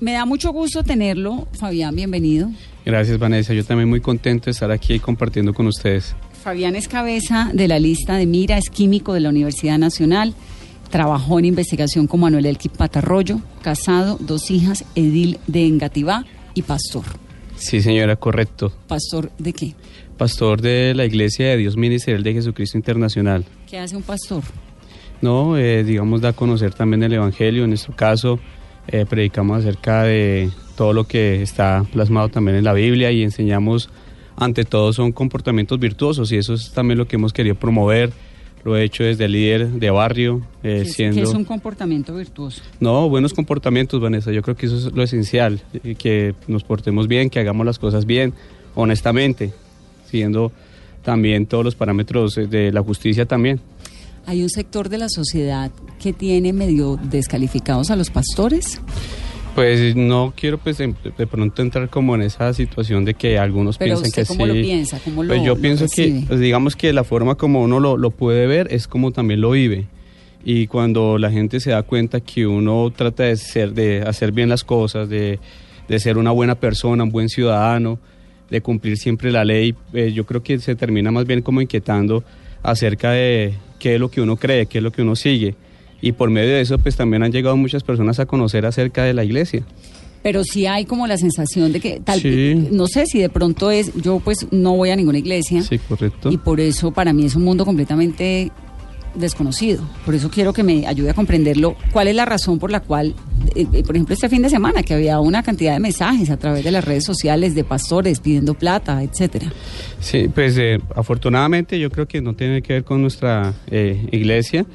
Me da mucho gusto tenerlo, Fabián, bienvenido. Gracias, Vanessa. Yo también muy contento de estar aquí compartiendo con ustedes. Fabián es cabeza de la lista de Mira, es químico de la Universidad Nacional, trabajó en investigación con Manuel Elqui Patarroyo, casado, dos hijas, edil de Engativá y pastor. Sí, señora, correcto. ¿Pastor de qué? Pastor de la Iglesia de Dios Ministerial de Jesucristo Internacional. ¿Qué hace un pastor? No, eh, digamos, da a conocer también el Evangelio. En nuestro caso, eh, predicamos acerca de todo lo que está plasmado también en la Biblia y enseñamos, ante todo, son comportamientos virtuosos y eso es también lo que hemos querido promover. Lo he hecho desde líder de barrio, eh, ¿Qué, siendo... qué es un comportamiento virtuoso? No, buenos comportamientos, Vanessa. Yo creo que eso es lo esencial, eh, que nos portemos bien, que hagamos las cosas bien, honestamente, siguiendo también todos los parámetros eh, de la justicia también. Hay un sector de la sociedad que tiene medio descalificados a los pastores. Pues no quiero pues de, de pronto entrar como en esa situación de que algunos Pero piensen usted que cómo sí. lo piensa, cómo lo Pues yo lo pienso recibe? que, pues digamos que la forma como uno lo, lo puede ver es como también lo vive. Y cuando la gente se da cuenta que uno trata de ser, de hacer bien las cosas, de, de ser una buena persona, un buen ciudadano, de cumplir siempre la ley, eh, yo creo que se termina más bien como inquietando acerca de qué es lo que uno cree, qué es lo que uno sigue. Y por medio de eso, pues también han llegado muchas personas a conocer acerca de la iglesia. Pero sí hay como la sensación de que tal, Sí. no sé si de pronto es, yo pues no voy a ninguna iglesia Sí, correcto. y por eso para mí es un mundo completamente desconocido. Por eso quiero que me ayude a comprenderlo. ¿Cuál es la razón por la cual, eh, eh, por ejemplo, este fin de semana que había una cantidad de mensajes a través de las redes sociales de pastores pidiendo plata, etcétera? Sí, pues eh, afortunadamente yo creo que no tiene que ver con nuestra eh, iglesia.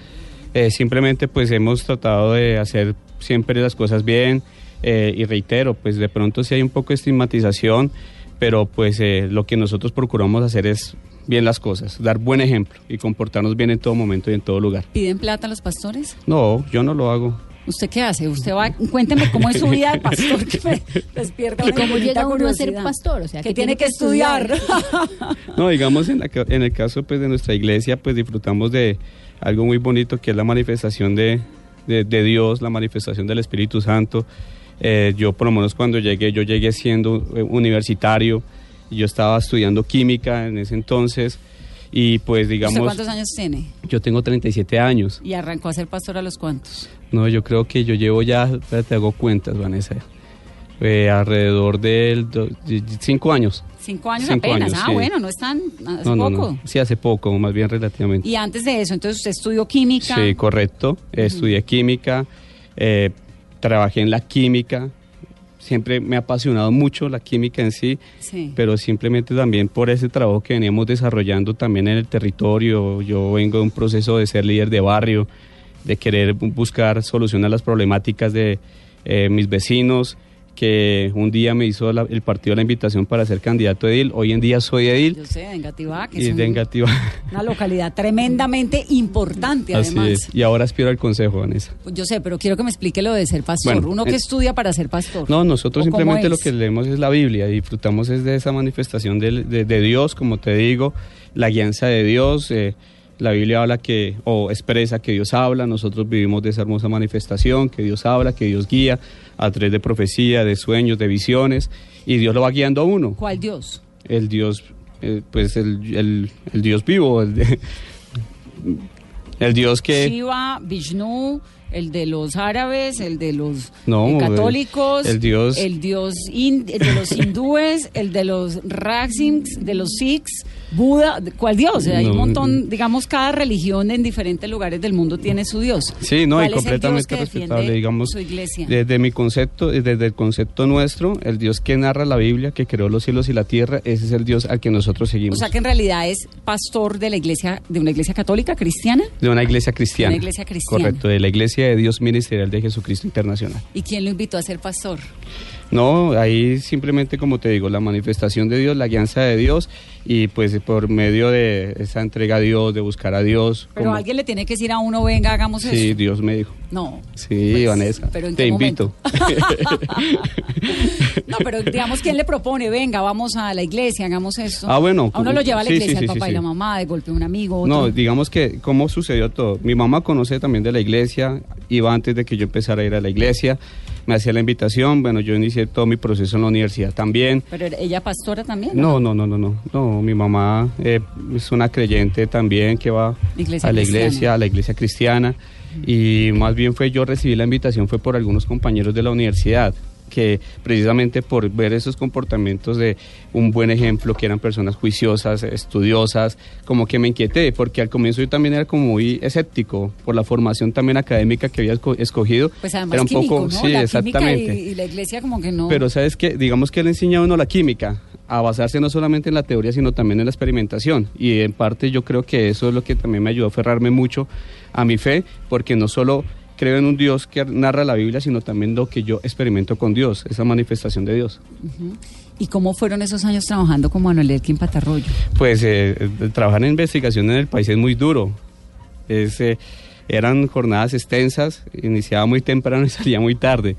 Simplemente pues hemos tratado de hacer siempre las cosas bien y reitero, pues de pronto sí hay un poco de estigmatización, pero pues lo que nosotros procuramos hacer es bien las cosas, dar buen ejemplo y comportarnos bien en todo momento y en todo lugar. ¿Piden plata a los pastores? No, yo no lo hago. ¿Usted qué hace? Usted va, cuénteme cómo es su vida de pastor que me despierta ¿Y una cómo llega uno a ser pastor? O sea, que, que tiene tiene que que estudiar. No, digamos en, la en el caso pues de nuestra iglesia pues disfrutamos de algo muy bonito que es la manifestación de, de- de Dios, la manifestación del Espíritu Santo. Eh, yo por lo menos cuando llegué, yo llegué siendo eh, universitario, yo estaba estudiando química en ese entonces y pues ¿Usted digamos, cuántos años tiene? yo tengo 37 años. ¿Y arrancó a ser pastor a los cuantos? No, yo creo que yo llevo ya, espérate, hago cuentas, Vanessa, eh, alrededor de 5 años. Cinco años Cinco apenas. años, ah, sí. bueno, no es tan hace No, no, poco. no. Sí, hace poco, más bien relativamente. Y antes de eso, entonces usted estudió química. Sí, correcto. Estudié química, eh, trabajé en la química. Siempre me ha apasionado mucho la química en sí, Sí. pero simplemente también por ese trabajo que veníamos desarrollando también en el territorio. Yo vengo de un proceso de ser líder de barrio, de querer bu- buscar solución a las problemáticas de eh, mis vecinos, que un día me hizo la- el partido la invitación para ser candidato a edil. Hoy en día soy edil Yo sé, de Engativá, que y es de un- Engativá. una localidad tremendamente importante, Así además. es. Y ahora aspiro al consejo, Vanessa. Pues Yo sé, pero quiero que me explique lo de ser pastor. Bueno, Uno que estudia para ser pastor. No, nosotros ¿O cómo simplemente lo que leemos es la Biblia y disfrutamos es de esa manifestación de Dios, como te digo, la guianza de Dios. eh, la Biblia habla que, o expresa que Dios habla, nosotros vivimos de esa hermosa manifestación, que Dios habla, que Dios guía a través de profecía, de sueños, de visiones, y Dios lo va guiando a uno. ¿Cuál Dios? El Dios, eh, pues el, el- el Dios vivo, el, de- el Dios que... Shiva, Vishnu, el de los árabes, el de los No, eh, católicos, el Dios- el dios hin- el de los hindúes, el de los Raksims, de los Sikhs, Buda, ¿cuál dios? Hay un montón, digamos, cada religión en diferentes lugares del mundo tiene su dios. Sí, no, ¿Cuál y completamente respetable, digamos. su iglesia? Desde mi concepto, eh, desde el concepto nuestro, el Dios que narra la Biblia, que creó los cielos y la tierra, ese es el Dios al que nosotros O seguimos. sea que en realidad es pastor de la iglesia, de una iglesia católica cristiana. de una iglesia cristiana. Una iglesia cristiana. Correcto, de la Iglesia de Dios Ministerial de Jesucristo Internacional. ¿Y quién lo invitó a ser pastor? No, ahí simplemente como te digo, la manifestación de Dios, la guianza de Dios y pues por medio de esa entrega a Dios, de buscar a Dios. Pero alguien le tiene que decir a uno, venga, hagamos eso. Sí, Dios me dijo. No. Sí, pues, Vanessa. te invito. no, pero digamos, ¿quién le propone? Venga, vamos a la iglesia, hagamos esto. Ah, bueno. A uno lo lleva a la iglesia, el papá y la mamá, de golpe un amigo. No, digamos que, ¿cómo sucedió todo? Mi mamá conoce también de la iglesia, iba antes de que yo empezara a ir a la iglesia me hacía la invitación, bueno, yo inicié todo mi proceso en la universidad también. ¿Pero ella pastora también? No, no, no, no, no, no, mi mamá eh, es una creyente también que va a la iglesia, a la iglesia cristiana, y más bien fue yo recibí la invitación fue por algunos compañeros de la universidad que precisamente por ver esos comportamientos de un buen ejemplo, que eran personas juiciosas, estudiosas, como que me inquieté, porque al comienzo yo también era como muy escéptico por la formación también académica que había escogido. Pues además era un poco, sí, exactamente. Y, la iglesia como que no. Pero sabes que, digamos que le enseña a uno la química, a basarse no solamente en la teoría, sino también en la experimentación. Y en parte yo creo que eso es lo que también me ayudó a aferrarme mucho a mi fe, porque no solo creo en un Dios que narra la Biblia, sino también lo que yo experimento con Dios, esa manifestación de Dios. ¿Y cómo fueron esos años trabajando con Manuel Elkin Patarroyo? Pues eh, trabajar en investigación en el país es muy duro. Es, eh, eran jornadas extensas, iniciaba muy temprano y salía muy tarde.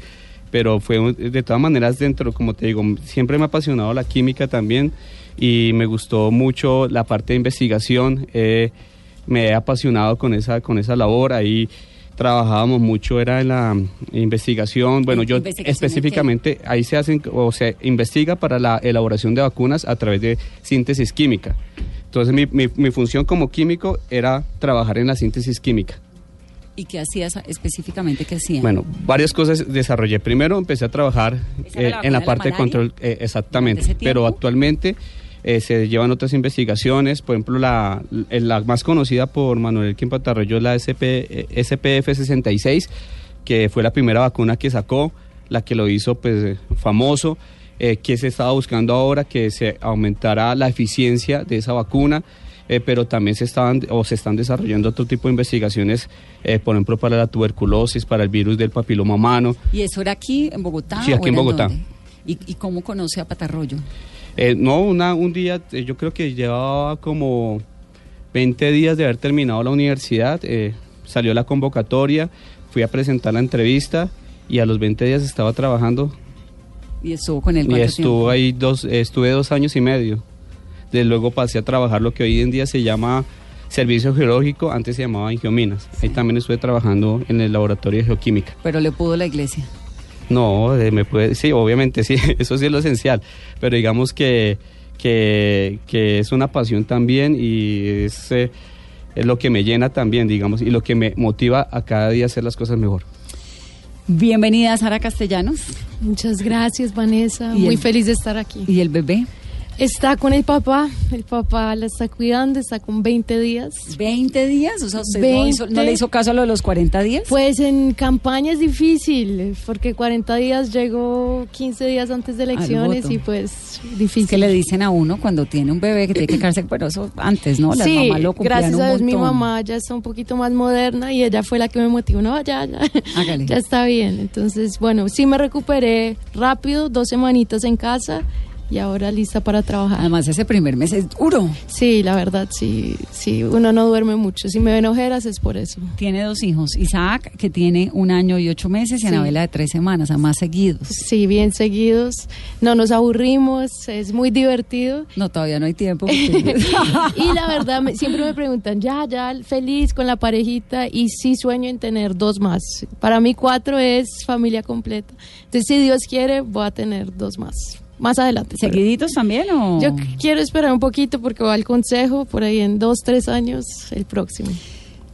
Pero fue de todas maneras dentro, como te digo, siempre me ha apasionado la química también y me gustó mucho la parte de investigación. Eh, me he apasionado con esa, con esa labor. Ahí trabajábamos mucho era en la investigación, bueno, yo específicamente ahí se hacen o se investiga para la elaboración de vacunas a través de síntesis química. Entonces mi, mi, función como químico era trabajar en la síntesis química. ¿Y qué hacías específicamente? ¿Qué hacías? Bueno, varias cosas desarrollé. Primero empecé a trabajar eh, en la parte de, control, eh, exactamente, pero actualmente eh, se llevan otras investigaciones, por ejemplo, la, la más conocida por Manuel Quimpatarroyo es la SP, SPF 66, que fue la primera vacuna que sacó, la que lo hizo pues famoso, eh, que se estaba buscando ahora que se aumentara la eficiencia de esa vacuna. Eh, pero también se estaban o se están desarrollando otro tipo de investigaciones, por ejemplo, para la tuberculosis, para el virus del papiloma humano. ¿Y eso era aquí en Bogotá? Sí, aquí en Bogotá. ¿Y, ¿Y, cómo conoce a Patarroyo? Eh, no, una, un día, eh, yo creo que llevaba como 20 días de haber terminado la universidad, eh, salió la convocatoria, fui a presentar la entrevista y a los 20 días estaba trabajando. ¿Y estuvo con él Y estuvo ahí dos, estuve dos años y medio. De luego pasé a trabajar lo que hoy en día se llama Servicio Geológico, antes se llamaba Ingiominas. Ahí también estuve trabajando en el laboratorio de geoquímica. Pero le pudo la iglesia. No, me puede, sí, obviamente sí, eso sí es lo esencial, pero digamos que, que, es una pasión también y es, eh, es, lo que me llena también, digamos, y lo que me motiva a cada día hacer las cosas mejor. Bienvenida Sara Castellanos. Muchas gracias Vanessa, muy feliz de estar aquí. ¿Y el bebé? Está con el papá, el papá la está cuidando, está con 20 días. ¿20 días? O sea, usted no, le hizo caso a lo de los 40 días? Pues en campaña es difícil, porque 40 días llegó 15 días antes de elecciones y pues difícil. ¿Qué le dicen a uno cuando tiene un bebé que tiene que quedarse, pero eso antes, ¿no? Las sí, gracias a Dios mi mamá ya está un poquito más moderna y ella fue la que me motivó, no, ya, ya, ya está bien. Entonces, bueno, sí me recuperé rápido, dos semanitas en casa y ahora lista para trabajar. Además, ese primer mes es duro. Sí, la verdad, sí, sí, uno no duerme mucho. Si me ven ojeras es por eso. Tiene dos hijos, Isaac, que tiene un año y ocho meses, y Anabela de tres semanas, a más seguidos. Sí, bien seguidos. No nos aburrimos, es muy divertido. No, todavía no hay tiempo. y la verdad, siempre me preguntan, ya, ya, feliz con la parejita, y sí sueño en tener dos más. Para mí cuatro es familia completa. Entonces, si Dios quiere, voy a tener dos más más adelante. ¿Seguiditos también o...? Yo quiero esperar un poquito porque va al consejo por ahí en dos, tres años el próximo.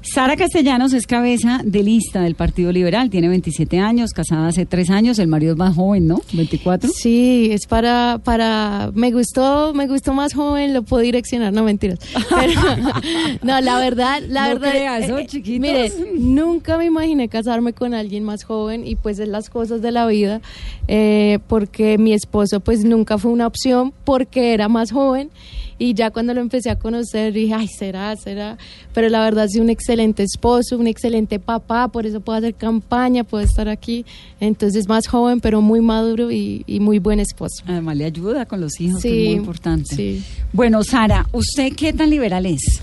Sara Castellanos es cabeza de lista del Partido Liberal, tiene 27 años, casada hace tres años, el marido es más joven, ¿no? 24. Sí, es para, para, me gustó, me gustó más joven, lo puedo direccionar, no mentiras. no, la verdad, la verdad, creas, eh, eh, mire, nunca me imaginé casarme con alguien más joven y pues es las cosas de la vida, eh, porque mi esposo pues nunca fue una opción porque era más joven y ya cuando lo empecé a conocer dije, ay, será, será, pero la verdad sí un excelente esposo, un excelente papá, por eso puedo hacer campaña, puedo estar aquí, entonces más joven pero muy maduro y, y muy buen esposo. Además le ayuda con los hijos, que es muy importante. sí. Bueno, Sara, ¿usted qué tan liberal es?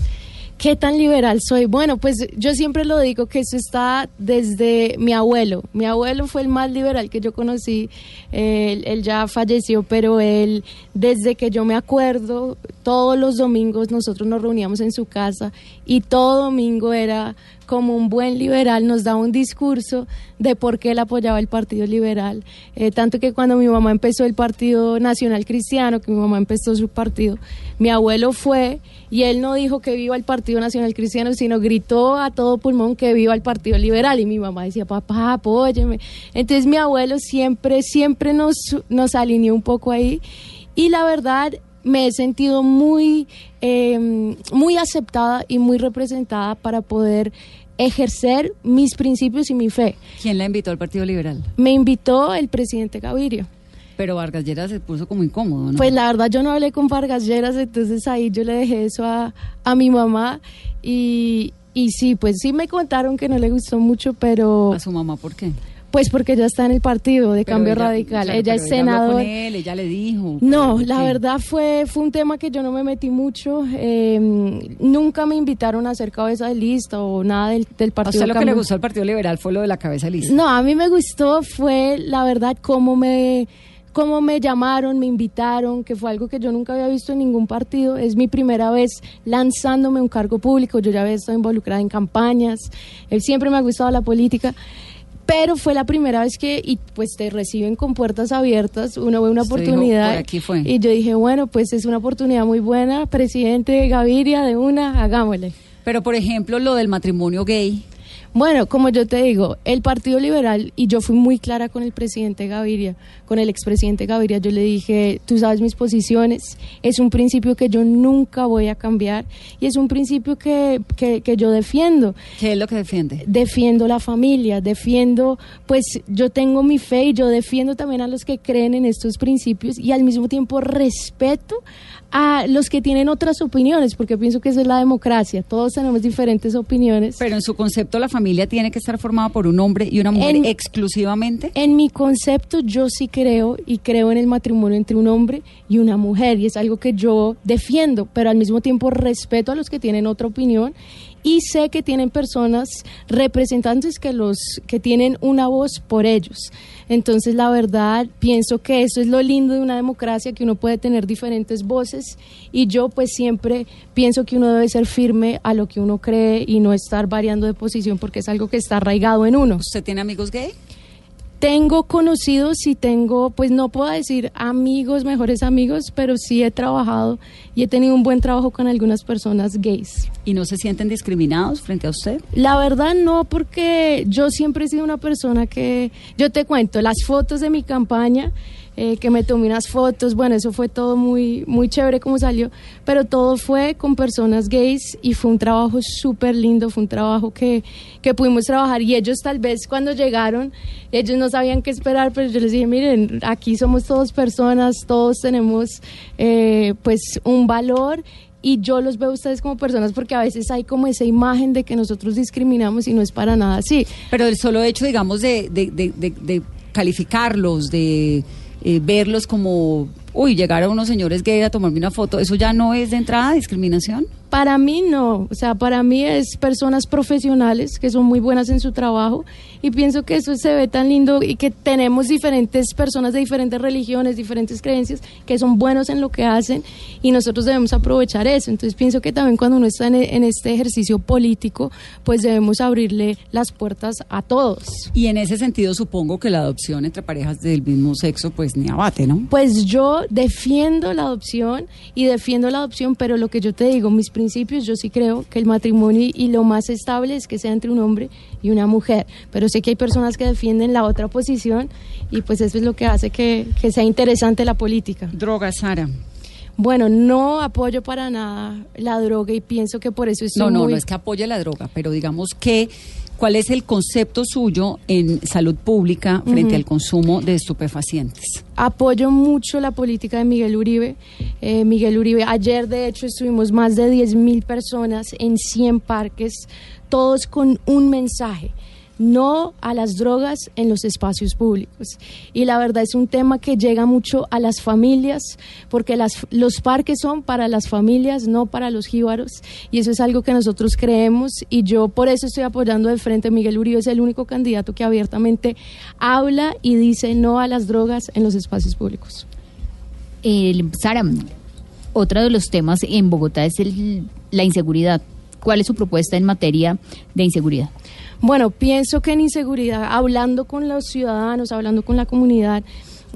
¿Qué tan liberal soy? Bueno, pues yo siempre lo digo que eso está desde mi abuelo. Mi abuelo fue el más liberal que yo conocí. Él, ya falleció, pero él, desde que yo me acuerdo, todos los domingos nosotros nos reuníamos en su casa y todo domingo era como un buen liberal, nos daba un discurso de por qué él apoyaba el Partido Liberal. Eh, tanto que cuando mi mamá empezó el Partido Nacional Cristiano, que mi mamá empezó su partido, mi abuelo fue y él no dijo que viva el Partido Nacional Cristiano, sino gritó a todo pulmón que viva el Partido Liberal. Y mi mamá decía, papá, apóyeme. Entonces mi abuelo siempre, siempre nos, nos alineó un poco ahí. Y la verdad, me he sentido muy, eh, muy aceptada y muy representada para poder ejercer mis principios y mi fe. ¿Quién la invitó al Partido Liberal? Me invitó el presidente Gavirio. Pero Vargas Lleras se puso como incómodo, ¿no? Pues la verdad yo no hablé con Vargas Lleras, entonces ahí yo le dejé eso a, a mi mamá y, y sí, pues sí me contaron que no le gustó mucho, pero ¿A su mamá por qué? pues porque ella está en el partido de Pero Cambio ella- Radical, claro, ella pero es habló senador. con él, ella le dijo. No, ¿por la verdad fue, fue un tema que yo no me metí mucho. eh, nunca me invitaron a ser cabeza de lista o nada del, del A partido. usted lo que le gustó al Partido Liberal fue lo de la cabeza lista. No, a mí me gustó, fue la verdad cómo me, cómo me llamaron, me invitaron, que fue algo que yo nunca había visto en ningún partido. Es mi primera vez lanzándome un cargo público, yo ya había estado involucrada en campañas, eh, siempre me ha gustado la política. Pero fue la primera vez que, y pues te reciben con puertas abiertas, uno ve una Usted dijo, oportunidad. "Por aquí fue". Y yo dije, bueno, pues es una oportunidad muy buena, presidente Gaviria, de una, hagámosle. Pero, por ejemplo, lo del matrimonio gay. Bueno, como yo te digo, el Partido Liberal, y yo fui muy clara con el presidente Gaviria, con el expresidente Gaviria, yo le dije, tú sabes mis posiciones, es un principio que yo nunca voy a cambiar y es un principio que, que, que yo defiendo. ¿Qué es lo que defiende? Defiendo la familia, defiendo, pues yo tengo mi fe y yo defiendo también a los que creen en estos principios y al mismo tiempo respeto a los que tienen otras opiniones, porque pienso que eso es la democracia, todos tenemos diferentes opiniones. Pero en su concepto la familia tiene que estar formada por un hombre y una mujer En- exclusivamente. En mi concepto yo sí creo y creo en el matrimonio entre un hombre y una mujer y es algo que yo defiendo, pero al mismo tiempo respeto a los que tienen otra opinión y sé que tienen personas representantes que los que tienen una voz por ellos. Entonces, la verdad, pienso que eso es lo lindo de una democracia que uno puede tener diferentes voces y yo pues siempre pienso que uno debe ser firme a lo que uno cree y no estar variando de posición porque es algo que está arraigado en uno. ¿Usted tiene amigos gay? Tengo conocidos y tengo, pues no puedo decir amigos, mejores amigos, pero sí he trabajado y he tenido un buen trabajo con algunas personas gays. ¿Y no se sienten discriminados frente a usted? La verdad no, porque yo siempre he sido una persona que, yo te cuento, las fotos de mi campaña, eh, que me tomé unas fotos, bueno, eso fue todo muy, muy chévere como salió, pero todo fue con personas gays y fue un trabajo súper lindo, fue un trabajo que, que pudimos trabajar y ellos tal vez cuando llegaron, ellos no sabían qué esperar, pero yo les dije, miren, aquí somos todos personas, todos tenemos eh, pues un valor y yo los veo a ustedes como personas porque a veces hay como esa imagen de que nosotros discriminamos y no es para nada así. Pero el solo hecho, digamos, de, de, de, de- de calificarlos, de eh, verlos como, uy, llegar a unos señores gay a tomarme una foto, ¿eso ya no es de entrada discriminación? Para mí no, o sea, para mí es personas profesionales que son muy buenas en su trabajo y pienso que eso se ve tan lindo y que tenemos diferentes personas de diferentes religiones, diferentes creencias que son buenos en lo que hacen y nosotros debemos aprovechar eso. Entonces pienso que también cuando uno está en, en este ejercicio político, pues debemos abrirle las puertas a todos. Y en ese sentido supongo que la adopción entre parejas del mismo sexo pues ni abate, ¿no? Pues yo defiendo la adopción y defiendo la adopción, pero lo que yo te digo, mis principios, yo sí creo que el matrimonio y lo más estable es que sea entre un hombre y una mujer. Pero sé que hay personas que defienden la otra posición y pues eso es lo que hace que, que sea interesante la política. Droga, Sara. Bueno, no apoyo para nada la droga y pienso que por eso estoy No, no, muy... no es que apoye la droga, pero digamos que ¿Cuál es el concepto suyo en salud pública frente al consumo de estupefacientes? Apoyo mucho la política de Miguel Uribe. Eh, Miguel Uribe, ayer de hecho estuvimos más de 10 mil personas en 100 parques, todos con un mensaje no a las drogas en los espacios públicos. Y la verdad es un tema que llega mucho a las familias, porque las, los parques son para las familias, no para los jíbaros, y eso es algo que nosotros creemos, y yo por eso estoy apoyando de frente. Miguel Uribe es el único candidato que abiertamente habla y dice no a las drogas en los espacios públicos. Sara, otro de los temas en Bogotá es la inseguridad. ¿Cuál es su propuesta en materia de inseguridad? Bueno, pienso que en inseguridad, hablando con los ciudadanos, hablando con la comunidad,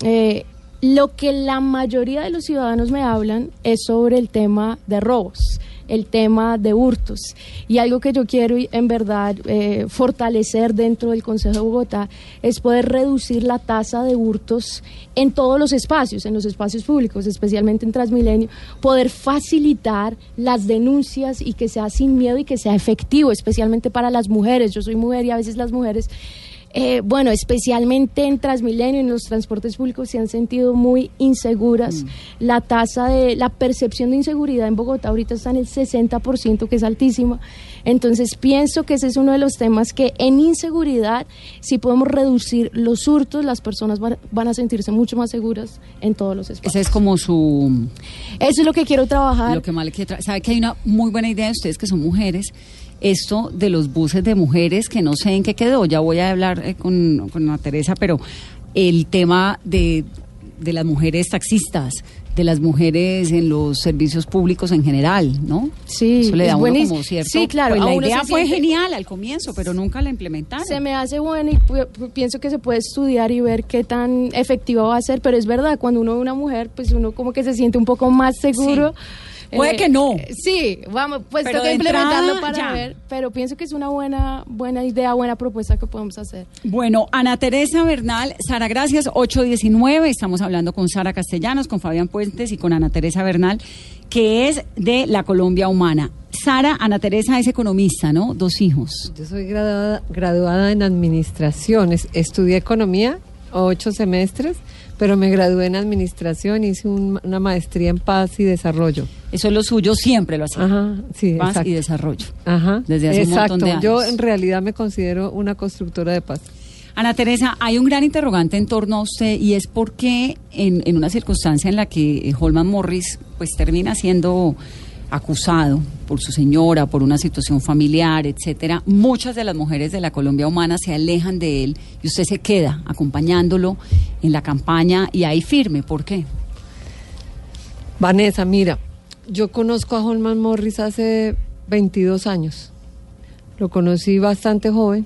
eh, lo que la mayoría de los ciudadanos me hablan es sobre el tema de robos el tema de hurtos. Y algo que yo quiero en verdad eh, fortalecer dentro del Consejo de Bogotá es poder reducir la tasa de hurtos en todos los espacios, en los espacios públicos, especialmente en Transmilenio, poder facilitar las denuncias y que sea sin miedo y que sea efectivo, especialmente para las mujeres. Yo soy mujer y a veces las mujeres eh, bueno, especialmente en Transmilenio, en los transportes públicos se han sentido muy inseguras. Mm. La tasa de, la percepción de inseguridad en Bogotá ahorita está en el 60%, que es altísima. Entonces pienso que ese es uno de los temas que en inseguridad, si podemos reducir los hurtos, las personas van, a sentirse mucho más seguras en todos los espacios. Ese es como su... Eso es lo que quiero trabajar. Lo que más le quiero Sabe que hay una muy buena idea de ustedes que son mujeres esto de los buses de mujeres, que no sé en qué quedó, ya voy a hablar eh, con, con Ana Teresa, pero el tema de, de las mujeres taxistas, de las mujeres en los servicios públicos en general, ¿no? Sí, Eso le da uno como cierto. Sí, claro. Pues la idea fue genial al comienzo, pero nunca la implementaron. Se me hace bueno y pienso que se puede estudiar y ver qué tan efectivo va a ser, pero es verdad, cuando uno ve una mujer, pues uno como que se siente un poco más seguro. Puede que no. Eh, sí, vamos, pues pero toca implementarlo para ver, pero pienso que es una buena, buena idea, buena propuesta que podemos hacer. Bueno, Ana Teresa Bernal, Sara, gracias, 819, estamos hablando con Sara Castellanos, con Fabián Puentes y con Ana Teresa Bernal, que es de la Colombia Humana. Sara, Ana Teresa es economista, ¿no? Dos hijos. Yo soy graduada, graduada en administraciones, estudié economía, ocho semestres, pero me gradué en administración, hice una maestría en paz y desarrollo. Eso es lo suyo, siempre lo hacía. Ajá, sí, paz y desarrollo. Ajá. Desde hace un montón de años. Yo en realidad me considero una constructora de paz. Ana Teresa, hay un gran interrogante en torno a usted y es por qué en, en una circunstancia en la que Holman Morris pues termina siendo acusado por su señora, por una situación familiar, etcétera, muchas de las mujeres de la Colombia humana se alejan de él y usted se queda acompañándolo en la campaña y ahí firme. ¿Por qué? Vanessa, mira, yo conozco a Holman Morris hace 22 años. Lo conocí bastante joven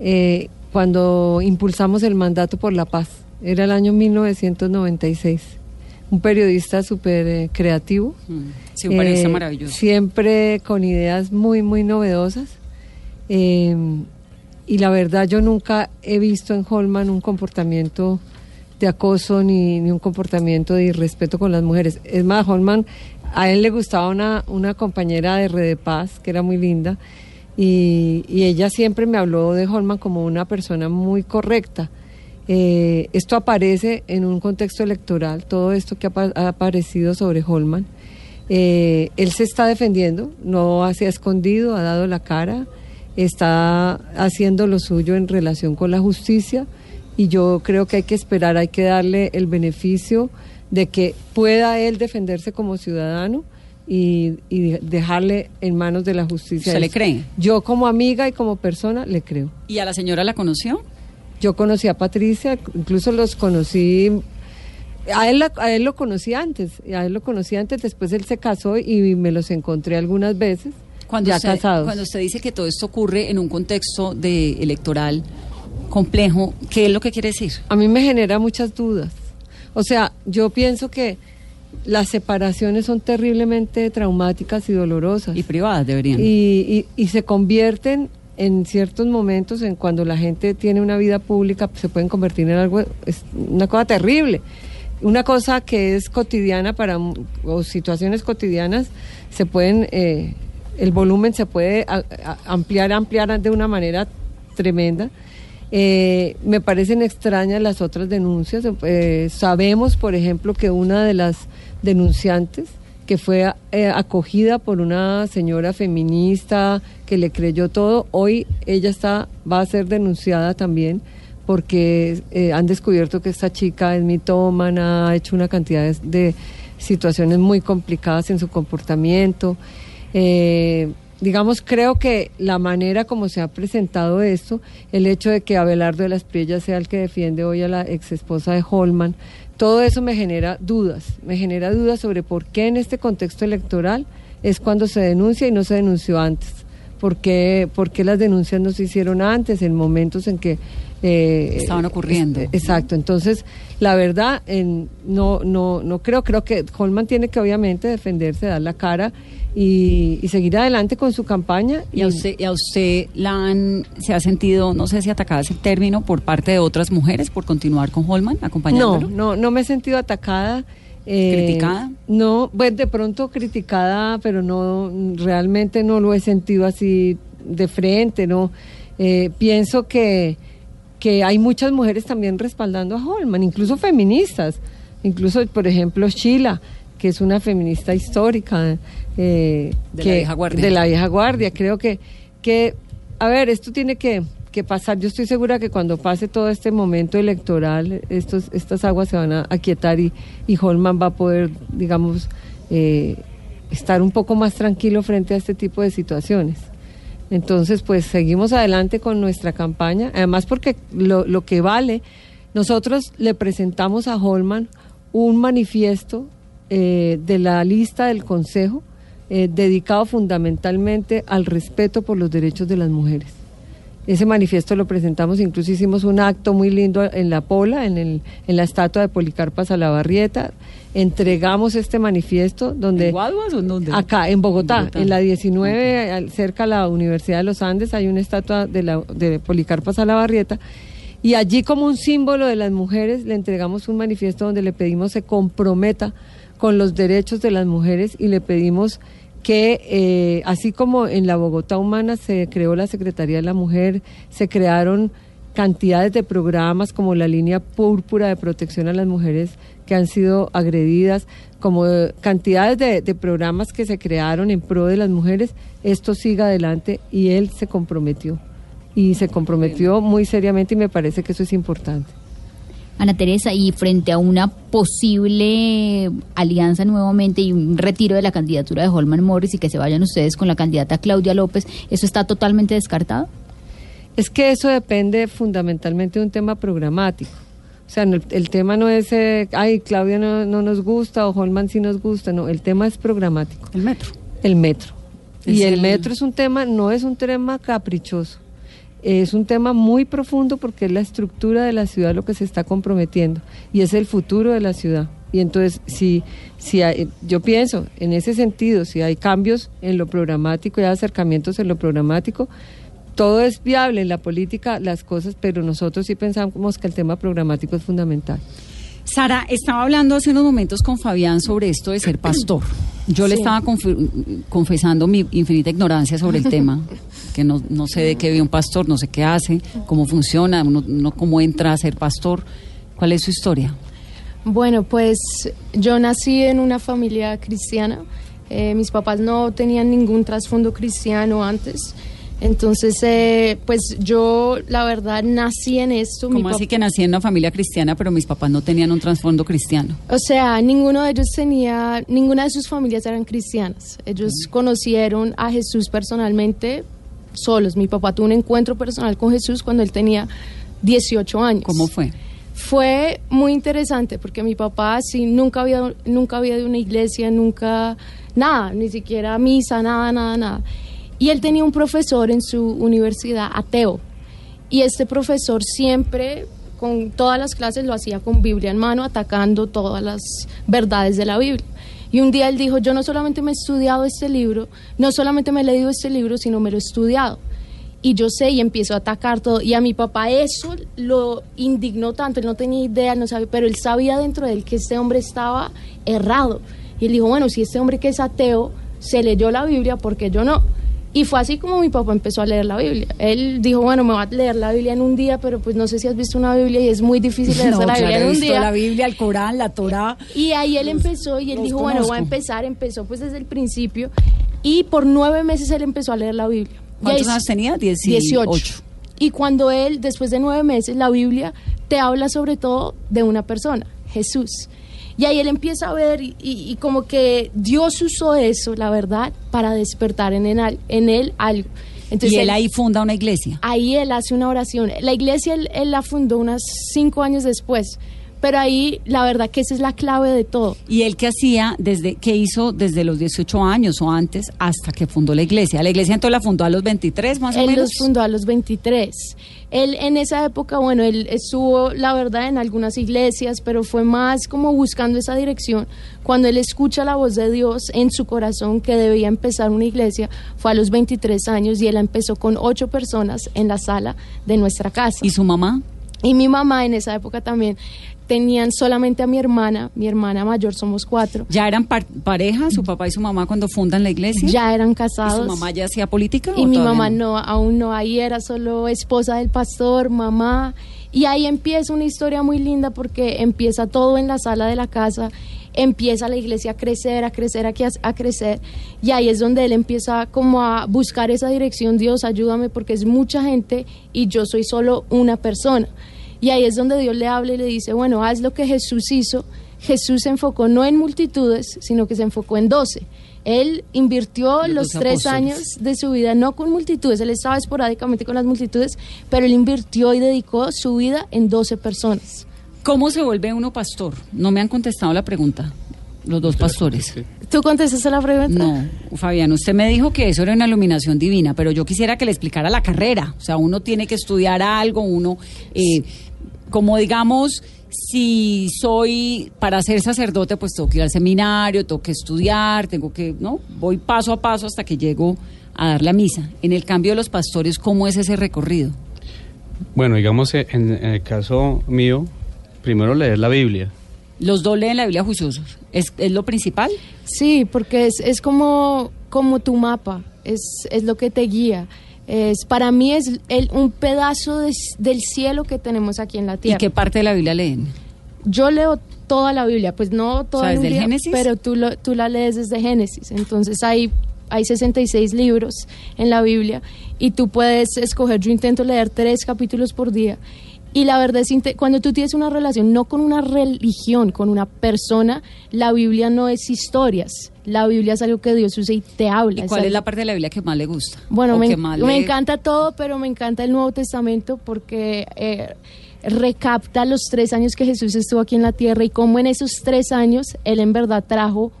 eh, cuando impulsamos el mandato por la paz. Era el año 1996 un periodista súper eh, creativo. Mm, sí, un periodista eh, maravilloso. Siempre con ideas muy, muy novedosas. Eh, y la verdad yo nunca he visto en Holman un comportamiento de acoso ni, un comportamiento de irrespeto con las mujeres. Es más, Holman, a él le gustaba una, una compañera de Red de Paz, que era muy linda, y, y ella siempre me habló de Holman como una persona muy correcta eh, esto aparece en un contexto electoral, todo esto que ha, aparecido sobre Holman. Eh, él se está defendiendo, no se ha escondido, ha dado la cara, está haciendo lo suyo en relación con la justicia y yo creo que hay que esperar, hay que darle el beneficio de que pueda él defenderse como ciudadano y, dejarle en manos de la justicia. ¿Se le cree? Yo como amiga y como persona le creo. ¿Y a la señora la conoció? Yo conocí a Patricia, incluso los conocí, a él, a él lo conocí antes, a él lo conocí antes, después él se casó y me los encontré algunas veces. Cuando, usted, cuando usted dice que todo esto ocurre en un contexto de electoral complejo, ¿qué es lo que quiere decir? A mí me genera muchas dudas. O sea, yo pienso que las separaciones son terriblemente traumáticas y dolorosas. Y privadas deberían. Y, y, y se convierten en ciertos momentos, en cuando la gente tiene una vida pública, se pueden convertir en algo, es una cosa terrible. Una cosa que es cotidiana para, o situaciones cotidianas, se pueden eh, el volumen se puede a- ampliar, ampliar de una manera tremenda. Eh, me parecen extrañas las otras denuncias. Eh, sabemos, por ejemplo, que una de las denunciantes, que fue eh, acogida por una señora feminista que le creyó todo, hoy ella está va a ser denunciada también porque eh, han descubierto que esta chica es mitómana, ha hecho una cantidad de, situaciones muy complicadas en su comportamiento. Eh, digamos, creo que la manera como se ha presentado esto, el hecho de que Abelardo de las Priellas sea el que defiende hoy a la ex esposa de Holman, todo eso me genera dudas, me genera dudas sobre por qué en este contexto electoral es cuando se denuncia y no se denunció antes. ¿Por qué, por qué las denuncias no se hicieron antes, en momentos en que... eh, Estaban ocurriendo. exacto, entonces la verdad en- no, no, no creo, creo que Holman tiene que obviamente defenderse, dar la cara y, y seguir adelante con su campaña. ¿Y a usted, y a usted la han, se ha sentido, no sé si atacada es el término, por parte de otras mujeres por continuar con Holman, No, acompañándolo? no, no me he sentido atacada. eh, ¿Criticada? No, pues de pronto criticada, pero no, realmente no lo he sentido así de frente, ¿no? Eh, pienso que, que hay muchas mujeres también respaldando a Holman, incluso feministas, incluso, por ejemplo, Sheila, que es una feminista histórica. eh, De la vieja guardia. De la vieja guardia, creo que, que a ver, esto tiene que, que pasar. Yo estoy segura que cuando pase todo este momento electoral, estos, estas aguas se van a aquietar y, y Holman va a poder, digamos, eh, estar un poco más tranquilo frente a este tipo de situaciones. Entonces, pues seguimos adelante con nuestra campaña, además porque lo, lo que vale, nosotros le presentamos a Holman un manifiesto eh, de la lista del Consejo eh, dedicado fundamentalmente al respeto por los derechos de las mujeres. Ese manifiesto lo presentamos, incluso hicimos un acto muy lindo en la Pola, en, el, en la estatua de Policarpa Salabarrieta. Entregamos este manifiesto donde... ¿En Guaduas o en dónde? Acá, en Bogotá, En Bogotá. en la 19, al- cerca a la Universidad de los Andes, hay una estatua de, la, de Policarpa Salabarrieta. Y allí, como un símbolo de las mujeres, le entregamos un manifiesto donde le pedimos se comprometa con los derechos de las mujeres y le pedimos que, eh, así como en la Bogotá Humana se creó la Secretaría de la Mujer, se crearon cantidades de programas como la línea púrpura de protección a las mujeres que han sido agredidas, como eh, cantidades de, de programas que se crearon en pro de las mujeres, esto siga adelante y él se comprometió. Y se comprometió muy seriamente y me parece que eso es importante. Ana Teresa, y frente a una posible alianza nuevamente y un retiro de la candidatura de Holman Morris y que se vayan ustedes con la candidata Claudia López, ¿eso está totalmente descartado? Es que eso depende fundamentalmente de un tema programático. O sea, no- el, el tema no es, eh, ay, Claudia no, no nos gusta o Holman sí nos gusta, no, el tema es programático. El metro. El metro. Es y el, el- metro es un tema, no es un tema caprichoso. Es un tema muy profundo porque es la estructura de la ciudad lo que se está comprometiendo y es el futuro de la ciudad. Y entonces, si, si hay- yo pienso en ese sentido, si hay cambios en lo programático y hay acercamientos en lo programático, todo es viable en la política, las cosas, pero nosotros sí pensamos que el tema programático es fundamental. Sara, estaba hablando hace unos momentos con Fabián sobre esto de ser pastor. Yo le estaba confesando mi infinita ignorancia sobre el tema, que no, no sé de qué vive un pastor, no sé qué hace, cómo funciona, uno, uno cómo entra a ser pastor. ¿Cuál es su historia? Bueno, pues yo nací en una familia cristiana. Eh, mis papás no tenían ningún trasfondo cristiano antes. Entonces, eh, pues yo, la verdad, nací en esto. ¿Cómo así que nací en una familia cristiana, pero mis papás no tenían un trasfondo cristiano? O sea, ninguno de ellos tenía, ninguna de sus familias eran cristianas. Ellos conocieron a Jesús personalmente solos. Mi papá tuvo un encuentro personal con Jesús cuando él tenía 18 años. ¿Cómo fue? Fue muy interesante porque mi papá sí nunca había nunca había de una iglesia, nunca nada, ni siquiera misa, nada, nada, nada. Y él tenía un profesor en su universidad ateo. Y este profesor siempre con todas las clases lo hacía con Biblia en mano, atacando todas las verdades de la Biblia. Y un día él dijo, yo no solamente me he estudiado este libro, no solamente me he leído este libro, sino me lo he estudiado y yo sé y empiezo a atacar todo. Y a mi papá eso lo indignó tanto, él no tenía idea, no sabía, pero él sabía dentro de él que este hombre estaba errado. Y él dijo, bueno, si este hombre que es ateo se leyó la Biblia porque yo no. Y fue así como mi papá empezó a leer la Biblia. Él dijo, bueno, me voy a leer la Biblia en un día, pero pues no sé si has visto una Biblia y es muy difícil leerse No, la claro, Biblia he en un día. la Biblia, el Corán, la Torá. Y ahí él empezó y él dijo, bueno, voy a empezar, empezó pues desde el principio. Y por nueve meses él empezó a leer la Biblia. ¿Cuántos años tenía? 18. Y cuando él, después de nueve meses, la Biblia te habla sobre todo de una persona, Jesús. Y ahí él empieza a ver y, y- y como que Dios usó eso, la verdad, para despertar en él, en él algo. y él ahí funda una iglesia. ahí él hace una oración. La iglesia él, él la fundó unos cinco años después, pero ahí la verdad que esa es la clave de todo. ¿Y él qué hacía desde qué hizo desde los 18 años o antes hasta que fundó la iglesia? La iglesia entonces la fundó a los 23 más o Él menos. los fundó a los 23. Él en esa época, bueno, él estuvo, la verdad, en algunas iglesias, pero fue más como buscando esa dirección. Cuando él escucha la voz de Dios en su corazón que debía empezar una iglesia, fue a los 23 años y él empezó con ocho personas en la sala de nuestra casa. ¿Y su mamá? Y mi mamá en esa época también tenían solamente a mi hermana, mi hermana mayor somos cuatro. ¿Ya eran par- pareja, su papá y su mamá, cuando fundan la iglesia? Ya eran ¿Y casados. su mamá ya hacía política? Y mi mamá no, aún no, ahí era solo esposa del pastor, mamá. Y ahí empieza una historia muy linda porque empieza todo en la sala de la casa, empieza la iglesia a crecer, a crecer, a, a crecer. Y ahí es donde él empieza como a buscar esa dirección, Dios, ayúdame porque es mucha gente y yo soy solo una persona. Y ahí es donde Dios le habla y le dice, bueno, haz lo que Jesús hizo. Jesús se enfocó no en multitudes, sino que se enfocó en doce. Él invirtió Los tres años de su vida no con multitudes, él estaba esporádicamente con las multitudes, pero él invirtió y dedicó su vida en 12 personas. ¿Cómo se vuelve uno pastor? No me han contestado la pregunta, los dos pastores. ¿Tú contestaste la pregunta? No, Fabián, usted me dijo que eso era una iluminación divina, pero yo quisiera que le explicara la carrera. O sea, uno tiene que estudiar algo, uno, eh, como digamos, si soy para ser sacerdote, pues tengo que ir al seminario, tengo que estudiar, tengo que, ¿no? Voy paso a paso hasta que llego a dar la misa. En el cambio de los pastores, ¿cómo es ese recorrido? Bueno, digamos, eh, en, en el caso mío, primero leer la Biblia. Los dos leen la Biblia juiciosos. ¿Es, es lo principal? Sí, porque es, es como, como tu mapa, es, es lo que te guía. Es, para mí es el, un pedazo de- del cielo que tenemos aquí en la ¿Y tierra. qué parte de la Biblia leen? Yo leo toda la Biblia, pues no toda O sea, en un ¿desde el día, Génesis? pero tú, lo- tú la lees desde Génesis. Entonces hay, hay 66 libros en la Biblia y tú puedes escoger, yo intento leer tres capítulos por día. Y la verdad es, inte- cuando tú tienes una relación, no con una religión, con una persona, la Biblia no es historias. La Biblia es algo que Dios usa y te habla. ¿Y cuál es la parte de la Biblia que más le gusta? bueno, ¿O me, le- encanta todo, pero me encanta el Nuevo Testamento porque eh, recapta los tres años que Jesús estuvo aquí en la tierra y cómo en esos tres años Él en verdad trajo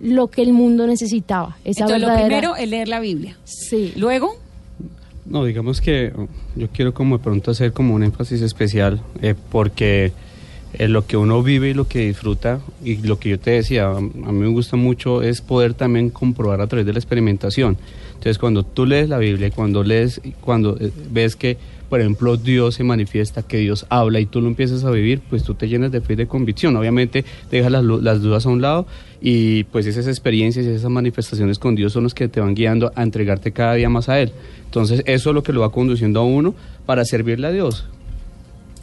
lo que el mundo necesitaba. Esa Entonces, lo primero es leer la Biblia. Sí. Luego, No, digamos que yo quiero como de pronto hacer como un énfasis especial eh, porque eh, lo que uno vive y lo que disfruta y lo que yo te decía, a, mí me gusta mucho es poder también comprobar a través de la experimentación. Entonces cuando tú lees la Biblia cuando lees, cuando eh, ves que por ejemplo Dios se manifiesta, que Dios habla y tú lo empiezas a vivir, pues tú te llenas de fe y de convicción. Obviamente dejas las, las dudas a un lado y pues esas experiencias y esas manifestaciones con Dios son los que te van guiando a entregarte cada día más a Él. Entonces eso es lo que lo va conduciendo a uno para servirle a Dios.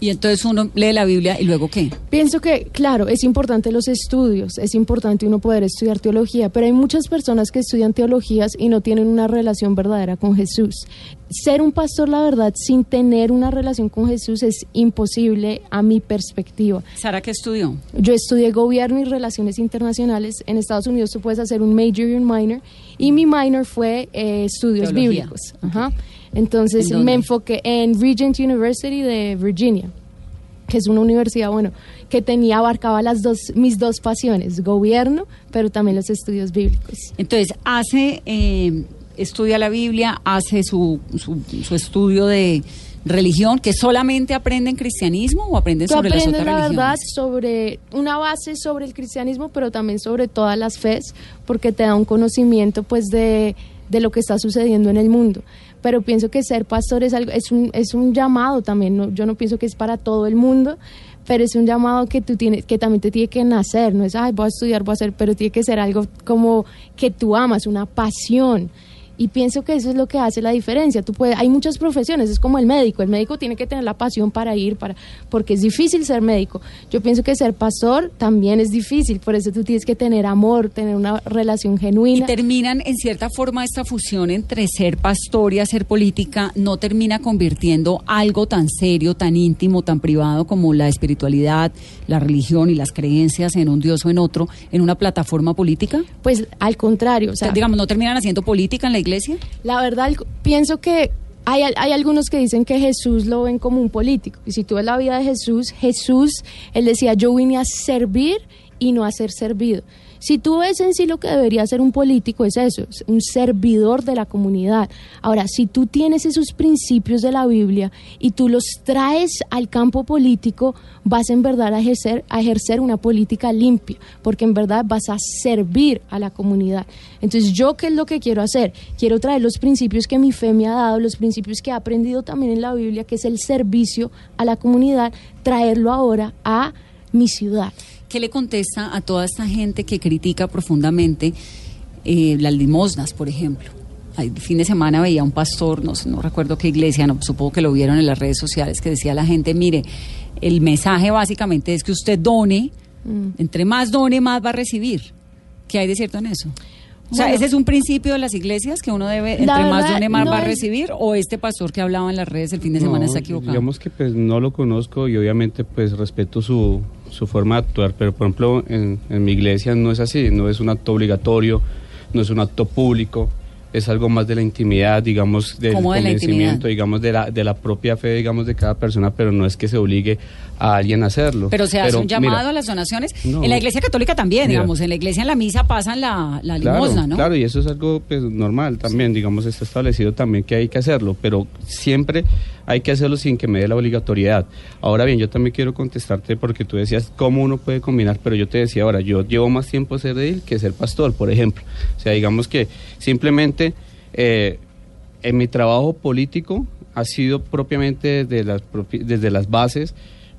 Y entonces uno lee la Biblia y luego qué? Pienso que, claro, es importante los estudios, es importante uno poder estudiar teología, pero hay muchas personas que estudian teologías y no tienen una relación verdadera con Jesús. Ser un pastor, la verdad, sin tener una relación con Jesús es imposible a mi perspectiva. Sara, ¿qué estudió? Yo estudié gobierno y relaciones internacionales. En Estados Unidos tú puedes hacer un major y un minor. Y mi minor fue eh, estudios Teología. bíblicos. Ajá. Entonces ¿En me enfoqué en Regent University de Virginia, que es una universidad, bueno, que tenía, abarcaba las dos, mis dos pasiones, gobierno, pero también los estudios bíblicos. Entonces, hace, eh, estudia la Biblia, hace su, su, su estudio de religión, que solamente aprende en cristianismo o aprende Tú sobre las aprendes otras la religiones. verdad sobre una base sobre el cristianismo, pero también sobre todas las fes, porque te da un conocimiento pues de, de lo que está sucediendo en el mundo. Pero pienso que ser pastor es algo, es un, es un llamado también. ¿no? Yo no pienso que es para todo el mundo, pero es un llamado que tú tienes, que también te tiene que nacer, no es, ay, voy a estudiar, voy a hacer, pero tiene que ser algo como que tú amas, una pasión. Y pienso que eso es lo que hace la diferencia. Tú puedes, hay muchas profesiones, es como el médico. El médico tiene que tener la pasión para ir, para, porque es difícil ser médico. Yo pienso que ser pastor también es difícil, por eso tú tienes que tener amor, tener una relación Y genuina. terminan, en cierta forma, esta fusión entre ser pastor y hacer política, no termina convirtiendo algo tan serio, tan íntimo, tan privado como la espiritualidad, la religión y las creencias en un Dios o en otro, en una plataforma política. Pues al contrario, o sea, digamos, no terminan haciendo política en la iglesia. La verdad, pienso que hay, hay algunos que dicen que Jesús lo ven como un político. Y si tú ves la vida de Jesús, Jesús, él decía, yo vine a servir y no a ser servido. Si tú ves en sí lo que debería ser un político, es eso, es un servidor de la comunidad. Ahora, si tú tienes esos principios de la Biblia y tú los traes al campo político, vas en verdad a ejercer, a ejercer una política limpia, porque en verdad vas a servir a la comunidad. Entonces, ¿yo qué es lo que quiero hacer? Quiero traer los principios que mi fe me ha dado, los principios que he aprendido también en la Biblia, que es el servicio a la comunidad, traerlo ahora a mi ciudad. ¿Qué le contesta a toda esta gente que critica profundamente eh, las limosnas, por ejemplo? El fin de semana veía un pastor, no, sé, no recuerdo qué iglesia, no, supongo que lo vieron en las redes sociales, que decía a la gente, mire, el mensaje básicamente es que usted done, Mm. entre más done, más va a recibir. ¿Qué hay de cierto en eso? O sea, Bueno. ¿ese es un principio de las iglesias que uno debe, entre La más verdad, done, más no va a recibir? ¿O este pastor que hablaba en las redes el fin de semana No, está equivocado? Digamos que pues no lo conozco y obviamente pues respeto su, su forma de actuar, pero por ejemplo en, en mi iglesia no es así, no es un acto obligatorio, no es un acto público, es algo más de la intimidad, digamos, del ¿Cómo de convencimiento, intimidad? digamos, de la, de la propia fe, digamos, de cada persona, pero no es que se obligue a alguien hacerlo. Pero se hace un mira, llamado a las donaciones. No. en la iglesia católica también, Mira. digamos. En la iglesia, en la misa, pasan la, la Claro, limosna, ¿no? Claro, y eso es algo pues, normal también, digamos, está establecido también que hay que hacerlo, pero siempre hay que hacerlo sin que me dé la obligatoriedad. Ahora bien, yo también quiero contestarte porque tú decías cómo uno puede combinar, pero yo te decía ahora, yo llevo más tiempo ser edil que ser pastor, por ejemplo. O sea, digamos que simplemente eh, en mi trabajo político ha sido propiamente desde las, desde las bases,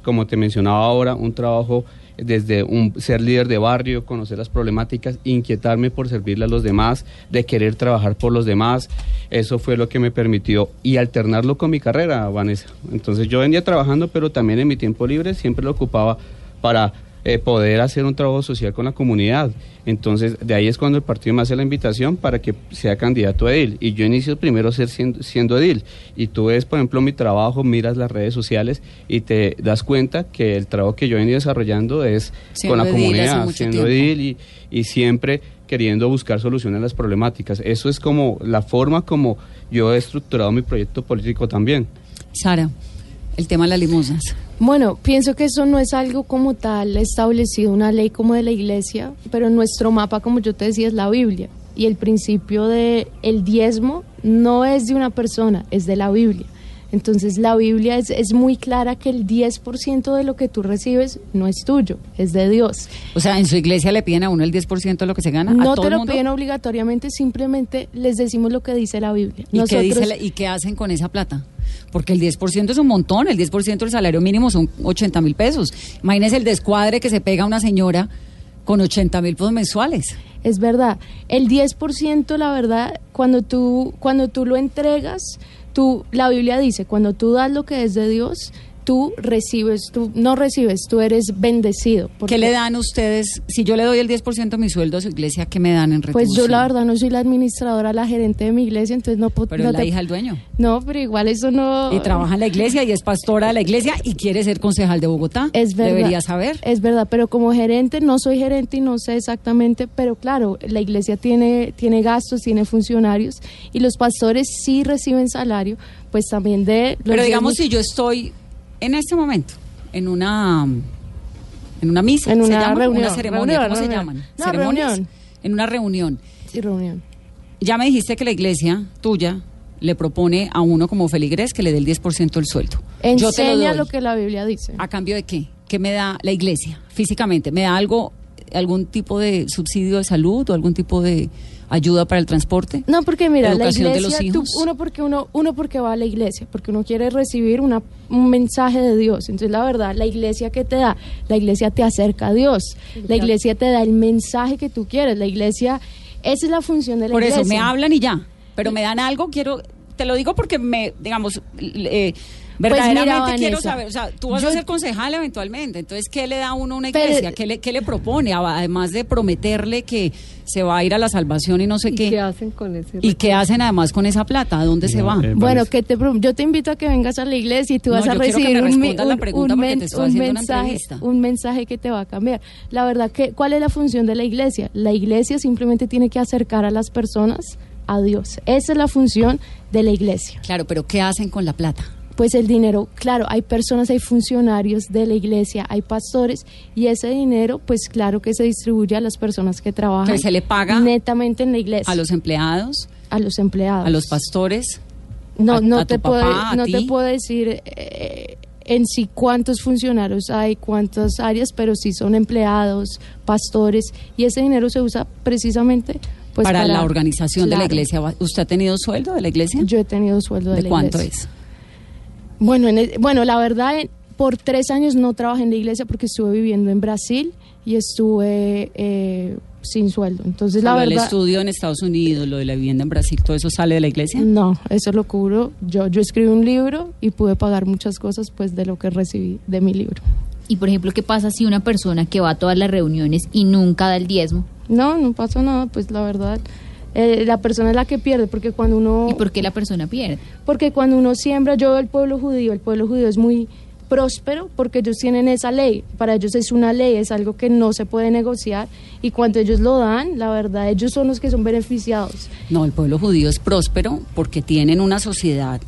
como te mencionaba ahora, un trabajo desde un, ser líder de barrio, conocer las problemáticas, inquietarme por servirle a los demás, de querer trabajar por los demás. Eso fue lo que me permitió y alternarlo con mi carrera, Vanessa. Entonces yo venía trabajando, pero también en mi tiempo libre siempre lo ocupaba para eh, poder hacer un trabajo social con la comunidad. Entonces, de ahí es cuando el partido me hace la invitación para que sea candidato a edil. Y yo inicio primero ser siendo, siendo edil. Y tú ves, por ejemplo, mi trabajo, miras las redes sociales y te das cuenta que el trabajo que yo he venido desarrollando es Siendo con la comunidad, siendo edil y, y siempre queriendo buscar soluciones a las problemáticas. Eso es como la forma como yo he estructurado mi proyecto político también. Sara, el tema de las limosnas. Bueno, pienso que eso no es algo como tal establecido, una ley como de la iglesia, pero nuestro mapa, como yo te decía, es la Biblia. Y el principio de el diezmo no es de una persona, es de la Biblia. Entonces la Biblia es, es muy clara que el 10% de lo que tú recibes no es tuyo, es de Dios. O sea, en su iglesia le piden a uno el 10% de lo que se gana. ¿A No todo te lo mundo? piden obligatoriamente, simplemente les decimos lo que dice la Biblia. ¿Y, qué dice la- ¿Y qué hacen con esa plata? Porque el 10% es un montón, el 10% del salario mínimo son 80 mil pesos. Imagínese el descuadre que se pega una señora con 80 mil pesos mensuales. Es verdad. El 10%, la verdad, cuando tú, cuando tú lo entregas, tú, la Biblia dice, cuando tú das lo que es de Dios, tú recibes, tú no recibes, tú eres bendecido. ¿Qué le dan ustedes? Si yo le doy el 10% de mi sueldo a su iglesia, ¿qué me dan en Pues retribución? yo la verdad no soy la administradora, la gerente de mi iglesia, entonces no puedo... Pero no es la te- hija del dueño. No, pero igual eso no... Y trabaja en la iglesia y es pastora de la iglesia y quiere ser concejal de Bogotá. Es verdad. Debería saber. Es verdad, pero como gerente no soy gerente y no sé exactamente, pero claro, la iglesia tiene, tiene gastos, tiene funcionarios y los pastores sí reciben salario, pues también de... los Pero digamos, si yo estoy en este momento en una en una misa, En ¿se una llama? reunión, una ceremonia, reunión, ¿cómo se llaman? No, ¿Ceremonias? reunión. En una reunión. Sí, reunión. Ya me dijiste que la iglesia tuya le propone a uno como feligrés que le dé el 10% del sueldo. yo te lo Enseña doy. lo, que la Biblia dice. ¿A cambio de qué? ¿Qué me da la iglesia físicamente? ¿Me da algo, algún tipo de subsidio de salud o algún tipo de ayuda para el transporte. No, porque mira, la de iglesia, tú- uno porque uno, uno porque va a la iglesia, porque uno quiere recibir una, un mensaje de Dios. Entonces, la verdad, la iglesia que te da, la iglesia te acerca a Dios. La iglesia te da el mensaje que tú quieres. La iglesia, esa es la función de la Por iglesia. eso me hablan y ya, pero me dan algo, quiero, te lo digo porque me, digamos, eh, verdaderamente Pues mira, quiero saber, o sea, tú vas yo- a ser concejal eventualmente, entonces, ¿qué le da a uno a una Pero- iglesia? ¿Qué, le, ¿Qué le propone? Además de prometerle que se va a ir a la salvación y no sé ¿Y qué. qué hacen con ese ¿Y qué hacen además con esa plata? ¿A dónde se No, va? eh, Bueno, que te, yo te invito a que vengas a la iglesia y tú No, vas a quiero que recibir un, la un- men- te mensaje, un mensaje que te va a cambiar. La verdad que, ¿cuál es la función de la iglesia? La iglesia simplemente tiene que acercar a las personas a Dios. Esa es la función de la iglesia. Claro, pero ¿qué hacen con la plata? Pues el dinero, claro, hay personas, hay funcionarios de la iglesia, hay pastores y ese dinero, pues claro que se distribuye a las personas que trabajan. Que se le paga netamente en la iglesia, A los empleados, a los empleados. a los pastores. No, a- no, a te, puedo, papá, no te puedo decir eh, en sí cuántos funcionarios hay, cuántas áreas, pero sí son empleados, pastores, y ese dinero se usa precisamente pues, para, la organización de la iglesia. ¿Usted ha tenido sueldo de la iglesia? Yo he tenido sueldo de, ¿De la cuánto iglesia. es? Bueno, en el- bueno, la verdad, en- por tres años no trabajé en la iglesia porque estuve viviendo en Brasil y estuve eh, sin sueldo. Entonces, la Lo del verdad... estudio en Estados Unidos, lo de la vivienda en Brasil, ¿todo eso sale de la iglesia? No, eso lo cubro. Yo, yo escribí un libro y pude pagar muchas cosas pues de lo que recibí de mi libro. Y por ejemplo, ¿qué pasa si una persona que va a todas las reuniones y nunca da el diezmo? No, no pasa nada, pues la verdad, eh, la persona es la que pierde, porque cuando uno... ¿Y por qué la persona pierde? Porque cuando uno siembra, yo veo el pueblo judío, el pueblo judío es muy próspero porque ellos tienen esa ley, para ellos es una ley, es algo que no se puede negociar y cuando ellos lo dan, la verdad, ellos son los que son beneficiados. No, el pueblo judío es próspero porque tienen una sociedad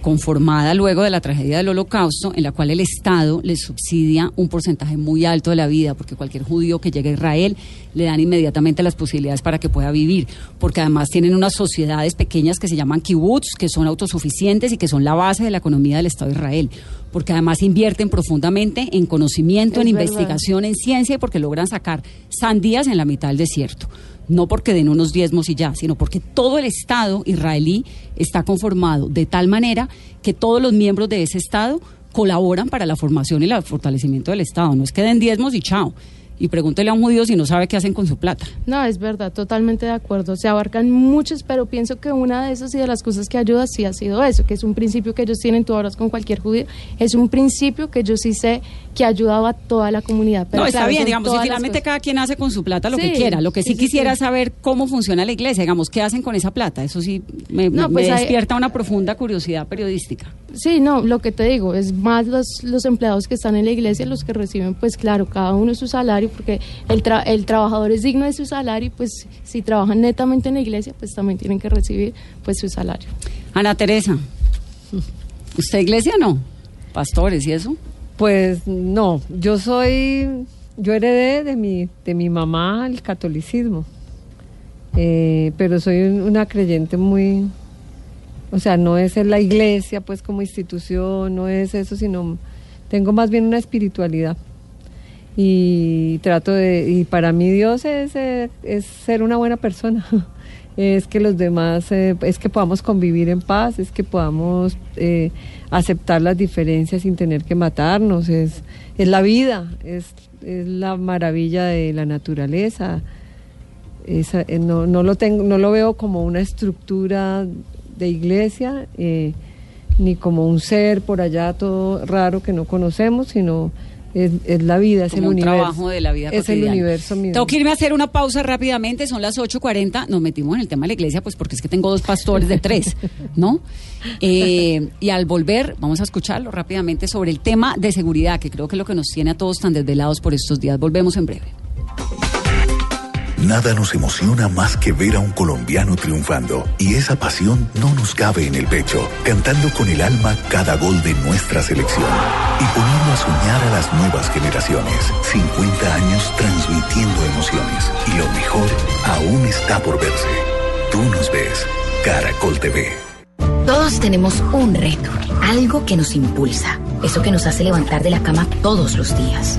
conformada luego de la tragedia del holocausto en la cual el Estado les subsidia un porcentaje muy alto de la vida porque cualquier judío que llegue a Israel le dan inmediatamente las posibilidades para que pueda vivir porque además tienen unas sociedades pequeñas que se llaman kibbutz que son autosuficientes y que son la base de la economía del Estado de Israel porque además invierten profundamente en conocimiento, Es en verdad. investigación, en ciencia y porque logran sacar sandías en la mitad del desierto no porque den unos diezmos y ya, sino porque todo el Estado israelí está conformado de tal manera que todos los miembros de ese Estado colaboran para la formación y el fortalecimiento del Estado. No es que den diezmos y chao. Y pregúntele a un judío si no sabe qué hacen con su plata. No, es verdad, totalmente de acuerdo. Se abarcan muchos, pero pienso que una de esas y de las cosas que ayuda sí ha sido eso, que es un principio que ellos tienen, tú hablas con cualquier judío, es un principio que yo sí sé que ayudaba a toda la comunidad. Pero no, está claro, bien, digamos, las finalmente cada quien hace con su plata lo que quiera. Lo que sí, quisiera sí. saber cómo funciona la iglesia, digamos, qué hacen con esa plata. Eso sí me, No, me pues hay- despierta una profunda curiosidad periodística. Sí, no, lo que te digo, es más los, los empleados que están en la iglesia los que reciben, pues claro, cada uno su salario, porque el, tra- el trabajador es digno de su salario y pues si trabajan netamente en la iglesia, pues también tienen que recibir pues su salario. Ana Teresa, ¿usted iglesia no? Pastores y eso. Pues no, yo soy, yo heredé de mi, de mi mamá el catolicismo, Eh, pero soy un- una creyente muy, o sea, no es en la iglesia pues como institución, no es eso, sino tengo más bien una espiritualidad y trato de, y para mí Dios es, eh, es ser una buena persona. Es que los demás, eh, es que podamos convivir en paz, es que podamos eh, aceptar las diferencias sin tener que matarnos, es, es la vida, es, es la maravilla de la naturaleza. No, no, lo tengo, no lo veo como una estructura de iglesia, ni como un ser por allá todo raro que no conocemos, sino es, es la vida, es como el un universo. trabajo de la vida Es el universo mismo. Tengo que irme a hacer una pausa rápidamente, son las 8.40, nos metimos en el tema de la iglesia, pues porque es que tengo dos pastores de tres, ¿no? Eh, y al volver, vamos a escucharlo rápidamente sobre el tema de seguridad, que creo que es lo que nos tiene a todos tan desvelados por estos días. Volvemos en breve. Nada nos emociona más que ver a un colombiano triunfando y esa pasión no nos cabe en el pecho, cantando con el alma cada gol de nuestra selección y poniendo a soñar a las nuevas generaciones. 50 años transmitiendo emociones y lo mejor aún está por verse. Tú nos ves, Caracol TV. Todos tenemos un reto, algo que nos impulsa, eso que nos hace levantar de la cama todos los días,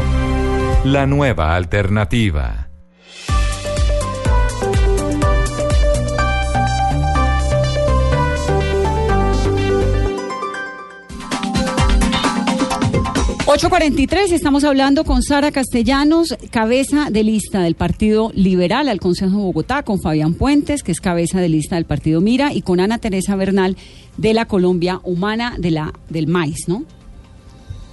La nueva alternativa. ...8.43, estamos hablando con Sara Castellanos, cabeza de lista del Partido Liberal al Consejo de Bogotá, con Fabián Puentes, que es cabeza de lista del Partido Mira, y con Ana Teresa Bernal de la Colombia Humana de la, del Maíz, ¿no?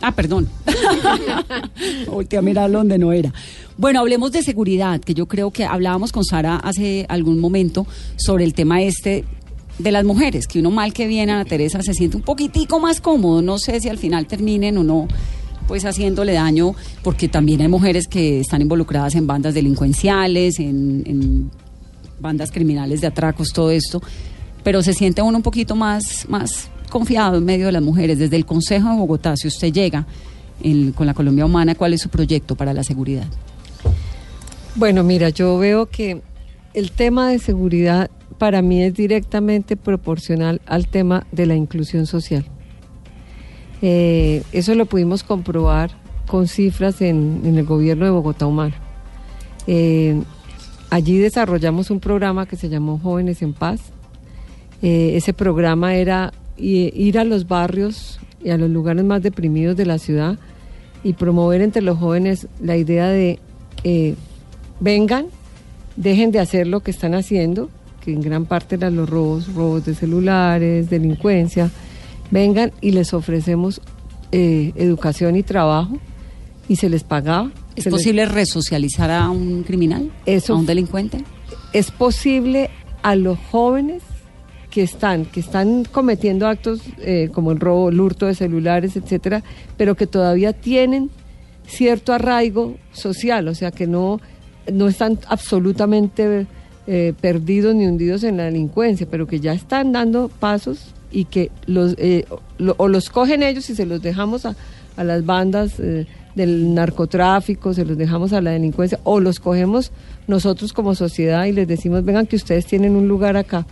Ah, perdón. Volteé a mirar donde no era. Bueno, hablemos de seguridad, que yo creo que hablábamos con Sara hace algún momento sobre el tema este de las mujeres, que uno mal que viene, Ana Teresa, se siente un poquitico más cómodo. No sé si al final terminen o no pues haciéndole daño, porque también hay mujeres que están involucradas en bandas delincuenciales, en, en bandas criminales de atracos, todo esto, pero se siente uno un poquito más, más confiado en medio de las mujeres. Desde el Consejo de Bogotá, si usted llega con la Colombia Humana, ¿cuál es su proyecto para la seguridad? Bueno, mira, yo veo que el tema de seguridad para mí es directamente proporcional al tema de la inclusión social. Eh, eso lo pudimos comprobar con cifras en, en el gobierno de Bogotá Humana. Eh, allí desarrollamos un programa que se llamó Jóvenes en Paz. Eh, ese programa era i- ir a los barrios y a los lugares más deprimidos de la ciudad y promover entre los jóvenes la idea de eh, vengan, dejen de hacer lo que están haciendo, que en gran parte eran los robos, robos de celulares, delincuencia, vengan y les ofrecemos eh, educación y trabajo y se les pagaba. ¿Es se les- posible resocializar a un criminal? Eso- ¿A un delincuente? es posible a los jóvenes que están que están cometiendo actos eh, como el robo, el hurto de celulares, etcétera, pero que todavía tienen cierto arraigo social, o sea que no no están absolutamente eh, perdidos ni hundidos en la delincuencia, pero que ya están dando pasos y que los eh, lo- o los cogen ellos y se los dejamos a, a las bandas eh, del narcotráfico, se los dejamos a la delincuencia, o los cogemos nosotros como sociedad y les decimos, vengan que ustedes tienen un lugar acá.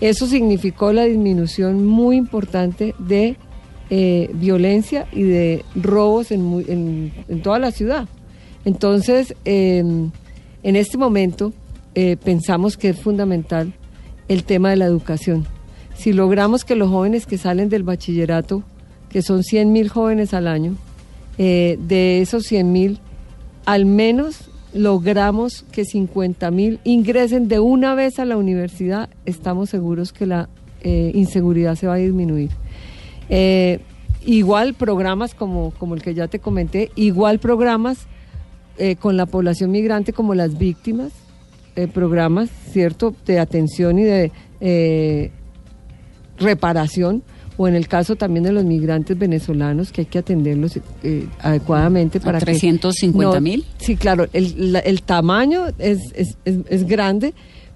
Eso significó la disminución muy importante de eh, violencia y de robos en, toda la ciudad. Entonces, eh, en este momento eh, pensamos que es fundamental el tema de la educación. Si logramos que los jóvenes que salen del bachillerato, que son 100 mil jóvenes al año, eh, de esos 100 mil, al menos logramos que 50 mil ingresen de una vez a la universidad, estamos seguros que la eh, inseguridad se va a disminuir. Eh, igual programas como, como el que ya te comenté, igual programas eh, con la población migrante como las víctimas, programas, ¿cierto?, de atención y de, reparación o en el caso también de los migrantes venezolanos que hay que atenderlos eh, adecuadamente para ¿A 350 mil? Sí, claro, el, la- el tamaño es, es, es- es grande,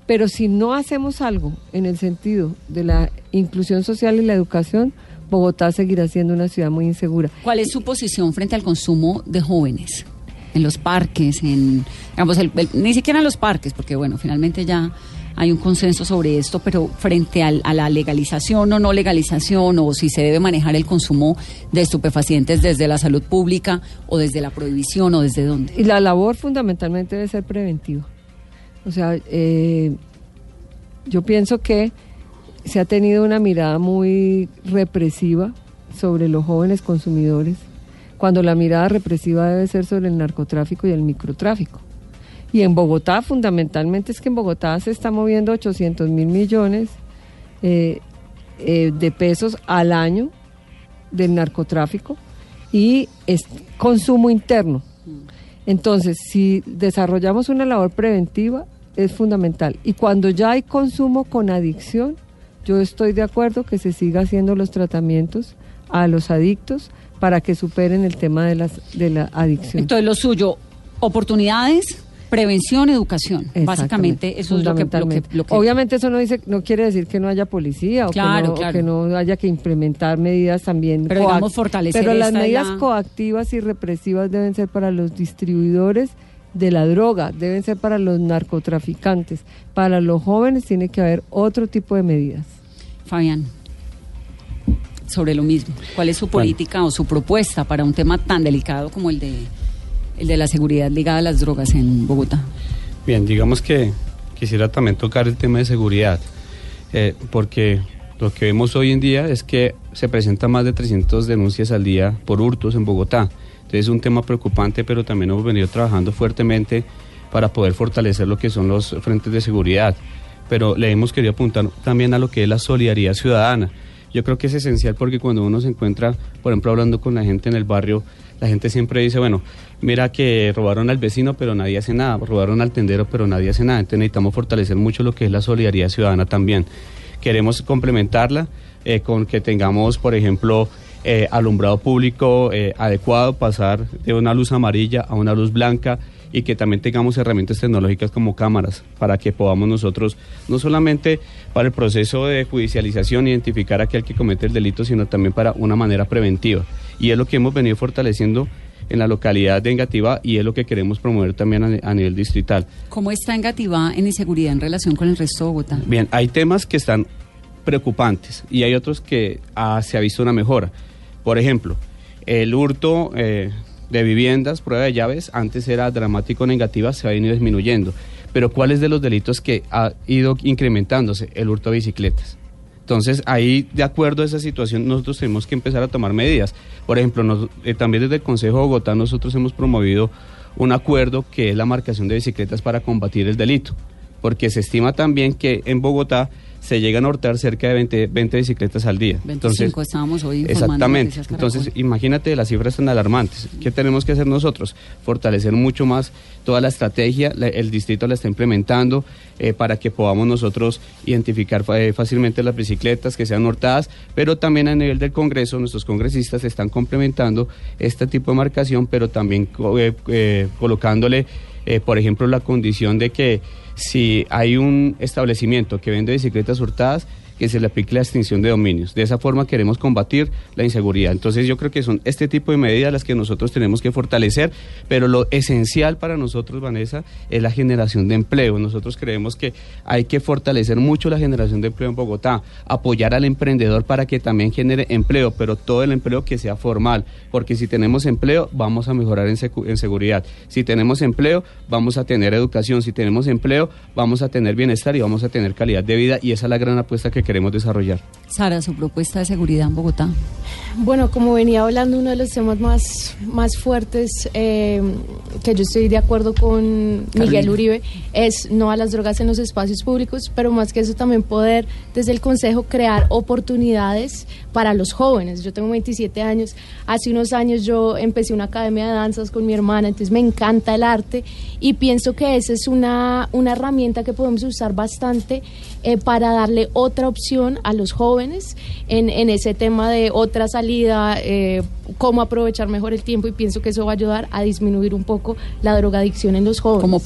pero si no hacemos algo en el sentido de la inclusión social y la educación, Bogotá seguirá siendo una ciudad muy insegura. ¿Cuál es su posición frente al consumo de jóvenes? En los parques, en, digamos, el- el- ni siquiera en los parques, porque bueno, finalmente ya hay un consenso sobre esto, pero frente al- a la legalización o no legalización, o si se debe manejar el consumo de estupefacientes desde la salud pública, o desde la prohibición, o desde dónde. Y la labor fundamentalmente debe ser preventiva. O sea, eh, yo pienso que se ha tenido una mirada muy represiva sobre los jóvenes consumidores, cuando la mirada represiva debe ser sobre el narcotráfico y el microtráfico. Y en Bogotá, fundamentalmente, es que en Bogotá se está moviendo 800 mil millones eh, eh, de pesos al año del narcotráfico y es consumo interno. Entonces, si desarrollamos una labor preventiva, es fundamental. Y cuando ya hay consumo con adicción, yo estoy de acuerdo que se siga haciendo los tratamientos a los adictos para que superen el tema de, las, de la adicción. Entonces, lo suyo, oportunidades, prevención, educación. Básicamente, eso es lo que, lo que, fundamentalmente. lo que- Obviamente eso no dice, no quiere decir que no haya policía o, Claro, que, no, o claro. que no haya que implementar medidas también. Pero, digamos, fortalecer Pero las medidas la- coactivas y represivas deben ser para los distribuidores de la droga, deben ser para los narcotraficantes. Para los jóvenes tiene que haber otro tipo de medidas. Fabián, sobre lo mismo. ¿Cuál es su política o su propuesta para un tema tan delicado como el de, el de la seguridad ligada a las drogas en Bogotá? Bien, digamos que quisiera también tocar el tema de seguridad, eh, porque lo que vemos hoy en día es que se presentan más de 300 denuncias al día por hurtos en Bogotá. Entonces es un tema preocupante, pero también hemos venido trabajando fuertemente para poder fortalecer lo que son los frentes de seguridad. Pero le hemos querido apuntar también a lo que es la solidaridad ciudadana. Yo creo que es esencial porque cuando uno se encuentra, por ejemplo, hablando con la gente en el barrio, la gente siempre dice, bueno, mira que robaron al vecino, pero nadie hace nada, robaron al tendero, pero nadie hace nada. Entonces necesitamos fortalecer mucho lo que es la solidaridad ciudadana también. Queremos complementarla eh, con que tengamos, por ejemplo, eh, alumbrado público eh, adecuado, pasar de una luz amarilla a una luz blanca y que también tengamos herramientas tecnológicas como cámaras para que podamos nosotros, no solamente para el proceso de judicialización, identificar a aquel que comete el delito, sino también para una manera preventiva. Y es lo que hemos venido fortaleciendo en la localidad de Engativá y es lo que queremos promover también a, a nivel distrital. ¿Cómo está Engativá en inseguridad en relación con el resto de Bogotá? Bien, hay temas que están preocupantes y hay otros que ah, se ha visto una mejora. Por ejemplo, el hurto eh, de viviendas, prueba de llaves, antes era dramático negativa, se ha venido disminuyendo. Pero ¿cuál es de los delitos que ha ido incrementándose? El hurto de bicicletas. Entonces, ahí, de acuerdo a esa situación, nosotros tenemos que empezar a tomar medidas. Por ejemplo, nos- eh, también desde el Consejo de Bogotá nosotros hemos promovido un acuerdo que es la marcación de bicicletas para combatir el delito, porque se estima también que en Bogotá se llegan a hurtar cerca de 20, 20 bicicletas al día. 25 estábamos hoy Exactamente. Entonces, imagínate, las cifras tan alarmantes. ¿Qué tenemos que hacer nosotros? Fortalecer mucho más toda la estrategia. la- el distrito la está implementando eh, para que podamos nosotros identificar eh, fácilmente las bicicletas que sean hurtadas, pero también a nivel del Congreso, nuestros congresistas están complementando este tipo de marcación, pero también eh, colocándole, por ejemplo, la condición de que si hay un establecimiento que vende bicicletas hurtadas, que se le aplique la extinción de dominios. De esa forma queremos combatir la inseguridad. Entonces yo creo que son este tipo de medidas las que nosotros tenemos que fortalecer, pero lo esencial para nosotros, Vanessa, es la generación de empleo. Nosotros creemos que hay que fortalecer mucho la generación de empleo en Bogotá, apoyar al emprendedor para que también genere empleo, pero todo el empleo que sea formal, porque si tenemos empleo vamos a mejorar en, seguridad. Si tenemos empleo vamos a tener educación, si tenemos empleo vamos a tener bienestar y vamos a tener calidad de vida y esa es la gran apuesta que queremos desarrollar. Sara, su propuesta de seguridad en Bogotá. Bueno, como venía hablando, uno de los temas más, más fuertes eh, que yo estoy de acuerdo con Miguel Carolina. Uribe es no a las drogas en los espacios públicos, pero más que eso también poder desde el Consejo crear oportunidades para los jóvenes. Yo tengo 27 años, hace unos años yo empecé una academia de danzas con mi hermana, entonces me encanta el arte y pienso que esa es una, una herramienta que podemos usar bastante eh, para darle otra opción a los jóvenes en, en ese tema de otra salida, eh, cómo aprovechar mejor el tiempo y pienso que eso va a ayudar a disminuir un poco la drogadicción en los jóvenes. ¿Como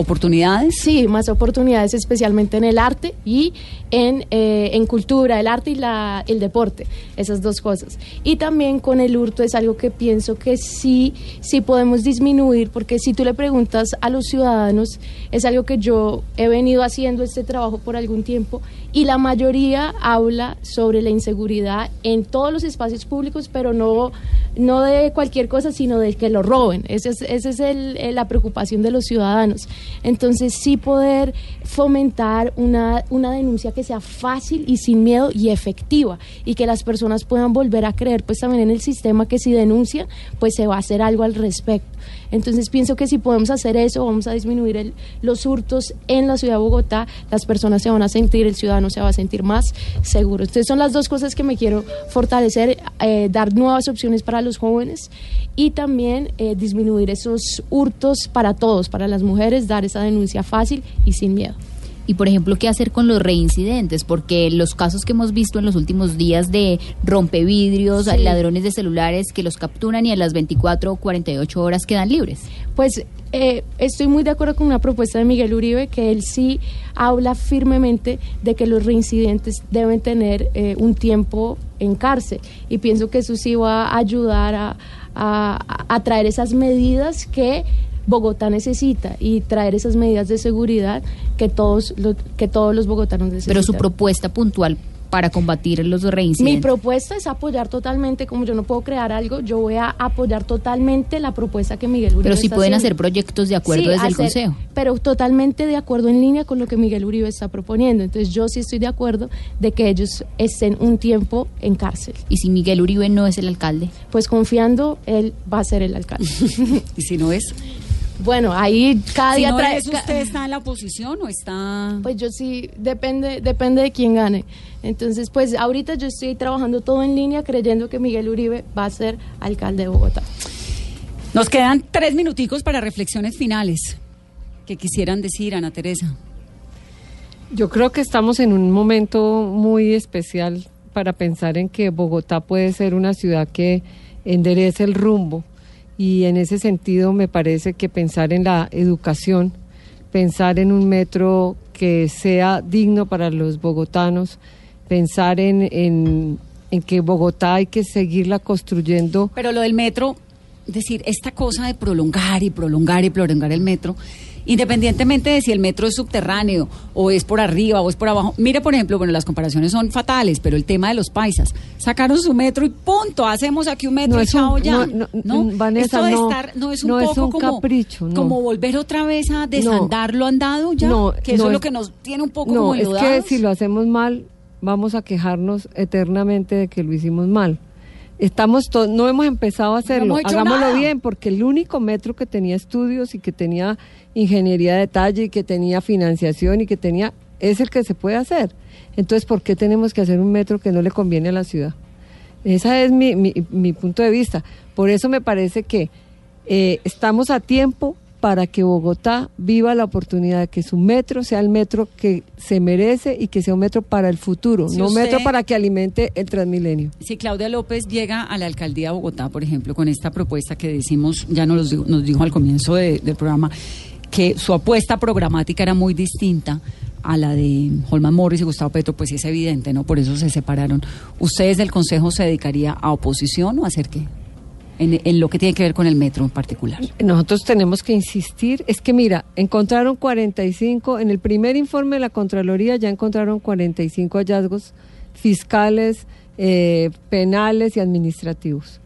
oportunidades? Sí, más oportunidades especialmente en el arte y en, eh, en cultura, el arte y la, el deporte, esas dos cosas. Y también con el hurto es algo que pienso que sí, sí podemos disminuir, porque si tú le preguntas a los ciudadanos, es algo que yo he venido haciendo este trabajo por algún tiempo y la mayoría habla sobre la inseguridad en todos los espacios públicos, pero no, no de cualquier cosa, sino de que lo roben. Esa es, ese es el- el- la preocupación de los ciudadanos. Entonces, sí poder fomentar una, una denuncia que sea fácil y sin miedo y efectiva y que las personas puedan volver a creer pues también en el sistema que si denuncian, pues se va a hacer algo al respecto. Entonces pienso que si podemos hacer eso, vamos a disminuir los hurtos en la ciudad de Bogotá, las personas se van a sentir, el ciudadano se va a sentir más seguro. Entonces son las dos cosas que me quiero fortalecer, eh, dar nuevas opciones para los jóvenes y también eh, disminuir esos hurtos para todos, para las mujeres, dar esa denuncia fácil y sin miedo. Y por ejemplo, ¿qué hacer con los reincidentes? Porque los casos que hemos visto en los últimos días de rompevidrios, Sí. ladrones de celulares que los capturan y a las 24 o 48 horas quedan libres. Pues eh, estoy muy de acuerdo con una propuesta de Miguel Uribe, que él sí habla firmemente de que los reincidentes deben tener eh, un tiempo en cárcel. Y pienso que eso sí va a ayudar a, a- a traer esas medidas que Bogotá necesita y traer esas medidas de seguridad que todos los, que todos los bogotanos necesitan. Pero su propuesta puntual para combatir los Mi reincidentes. propuesta es apoyar totalmente, como yo no puedo crear algo, yo voy a apoyar totalmente la propuesta que Miguel Uribe Pero si está pueden haciendo. hacer proyectos de acuerdo Sí, desde el Consejo. Pero totalmente de acuerdo en línea con lo que Miguel Uribe está proponiendo. Entonces yo sí estoy de acuerdo de que ellos estén un tiempo en cárcel. Y si Miguel Uribe no es el alcalde. Pues confiando, él va a ser el alcalde. ¿Y si no es? Bueno, ahí cada Si día no trae- ¿usted está en la oposición o está...? Pues yo sí, depende, depende de quién gane. Entonces, pues ahorita yo estoy trabajando todo en línea creyendo que Miguel Uribe va a ser alcalde de Bogotá. Nos quedan tres minuticos para reflexiones finales. que quisieran decir, Ana Teresa? Yo creo que estamos en un momento muy especial para pensar en que Bogotá puede ser una ciudad que enderece el rumbo y en ese sentido me parece que pensar en la educación, pensar en un metro que sea digno para los bogotanos, pensar en, en, que Bogotá hay que seguirla construyendo. Pero lo del metro, decir, esta cosa de prolongar y prolongar y prolongar el metro, independientemente de si el metro es subterráneo o es por arriba o es por abajo. Mire, por ejemplo, bueno, las comparaciones son fatales, pero el tema de los paisas, sacaron su metro y punto, hacemos aquí un metro No y un- chao ya. no, no, Vanessa, Esto de no, estar no es un no es poco un como, capricho, no. como volver otra vez a desandar lo andado ya, No, que eso no es lo que nos tiene un poco No, como es que si lo hacemos mal, vamos a quejarnos eternamente de que lo hicimos mal. Estamos to- no hemos empezado a hacerlo, hecho hagámoslo nada. bien, porque el único metro que tenía estudios y que tenía ingeniería de detalle y que tenía financiación y que tenía es el que se puede hacer. Entonces, ¿por qué tenemos que hacer un metro que no le conviene a la ciudad? Ese es mi, mi, mi punto de vista. Por eso me parece que eh, estamos a tiempo para que Bogotá viva la oportunidad de que su metro sea el metro que se merece y que sea un metro para el futuro, Si no un metro para que alimente el Transmilenio. Si Claudia López llega a la alcaldía de Bogotá, por ejemplo, con esta propuesta que decimos, ya nos, los dijo, nos dijo al comienzo de- del programa, que su apuesta programática era muy distinta a la de Holman Morris y Gustavo Petro, pues es evidente, ¿no? Por eso se separaron. ¿Ustedes del Consejo se dedicaría a oposición o a hacer qué? En, en lo que tiene que ver con el metro en particular. Nosotros tenemos que insistir, es que mira, encontraron 45, en el primer informe de la Contraloría ya encontraron 45 hallazgos fiscales, eh, penales y administrativos.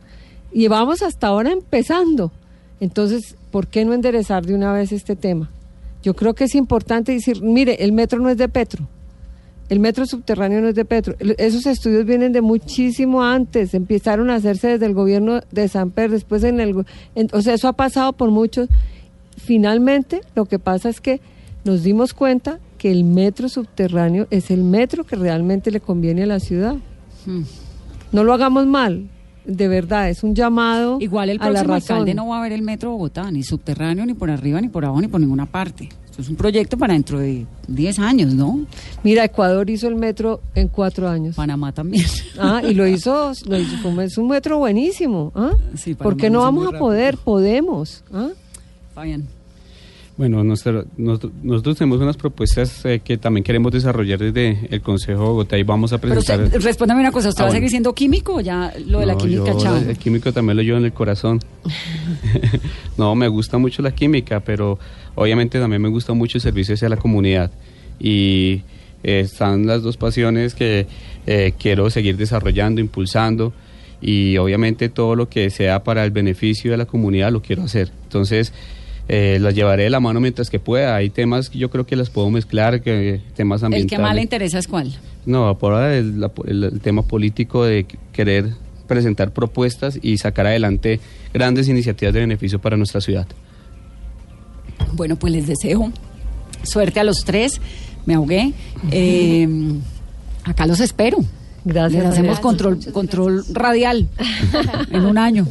Y vamos hasta ahora empezando. Entonces, ¿por qué no enderezar de una vez este tema? Yo creo que es importante decir, mire, el metro no es de Petro. El metro subterráneo no es de Petro. Esos estudios vienen de muchísimo antes. Empezaron a hacerse desde el gobierno de Samper, después en el... en- o sea, eso ha pasado por muchos. Finalmente, lo que pasa es que nos dimos cuenta que el metro subterráneo es el metro que realmente le conviene a la ciudad. Hmm. No lo hagamos mal. De verdad, es un llamado Igual el a la próximo razón. alcalde no va a ver el metro Bogotá, ni subterráneo, ni por arriba, ni por abajo, ni por ninguna parte. Esto es un proyecto para dentro de 10 años, ¿no? Mira, Ecuador hizo el metro en cuatro años. Panamá también. Ah, y lo hizo, lo hizo es un metro buenísimo. ¿ah? Sí, ¿Por qué no vamos a poder? Podemos. ¿ah? Fabián. Bueno, nosotros, nosotros tenemos unas propuestas eh, que también queremos desarrollar desde el Consejo de Bogotá y vamos a Pero presentar... usted, respóndame una cosa, ¿usted Ah, va a seguir siendo químico o ya lo de la química, chao? El químico también lo llevo en el corazón. no, me gusta mucho la química, pero obviamente también me gusta mucho el servicio hacia la comunidad. Y eh, están las dos pasiones que eh, quiero seguir desarrollando, impulsando. Y obviamente todo lo que sea para el beneficio de la comunidad lo quiero hacer. Entonces, eh, las llevaré de la mano mientras que pueda. Hay temas que yo creo que las puedo mezclar, que temas El ambientales. que más le interesa es cuál. No, por ahora el, la- el- el tema político de querer presentar propuestas y sacar adelante grandes iniciativas de beneficio para nuestra ciudad. Bueno, pues les deseo suerte a los tres. Me ahogué. Eh, acá los espero. Gracias. Les hacemos control, control radial en un año.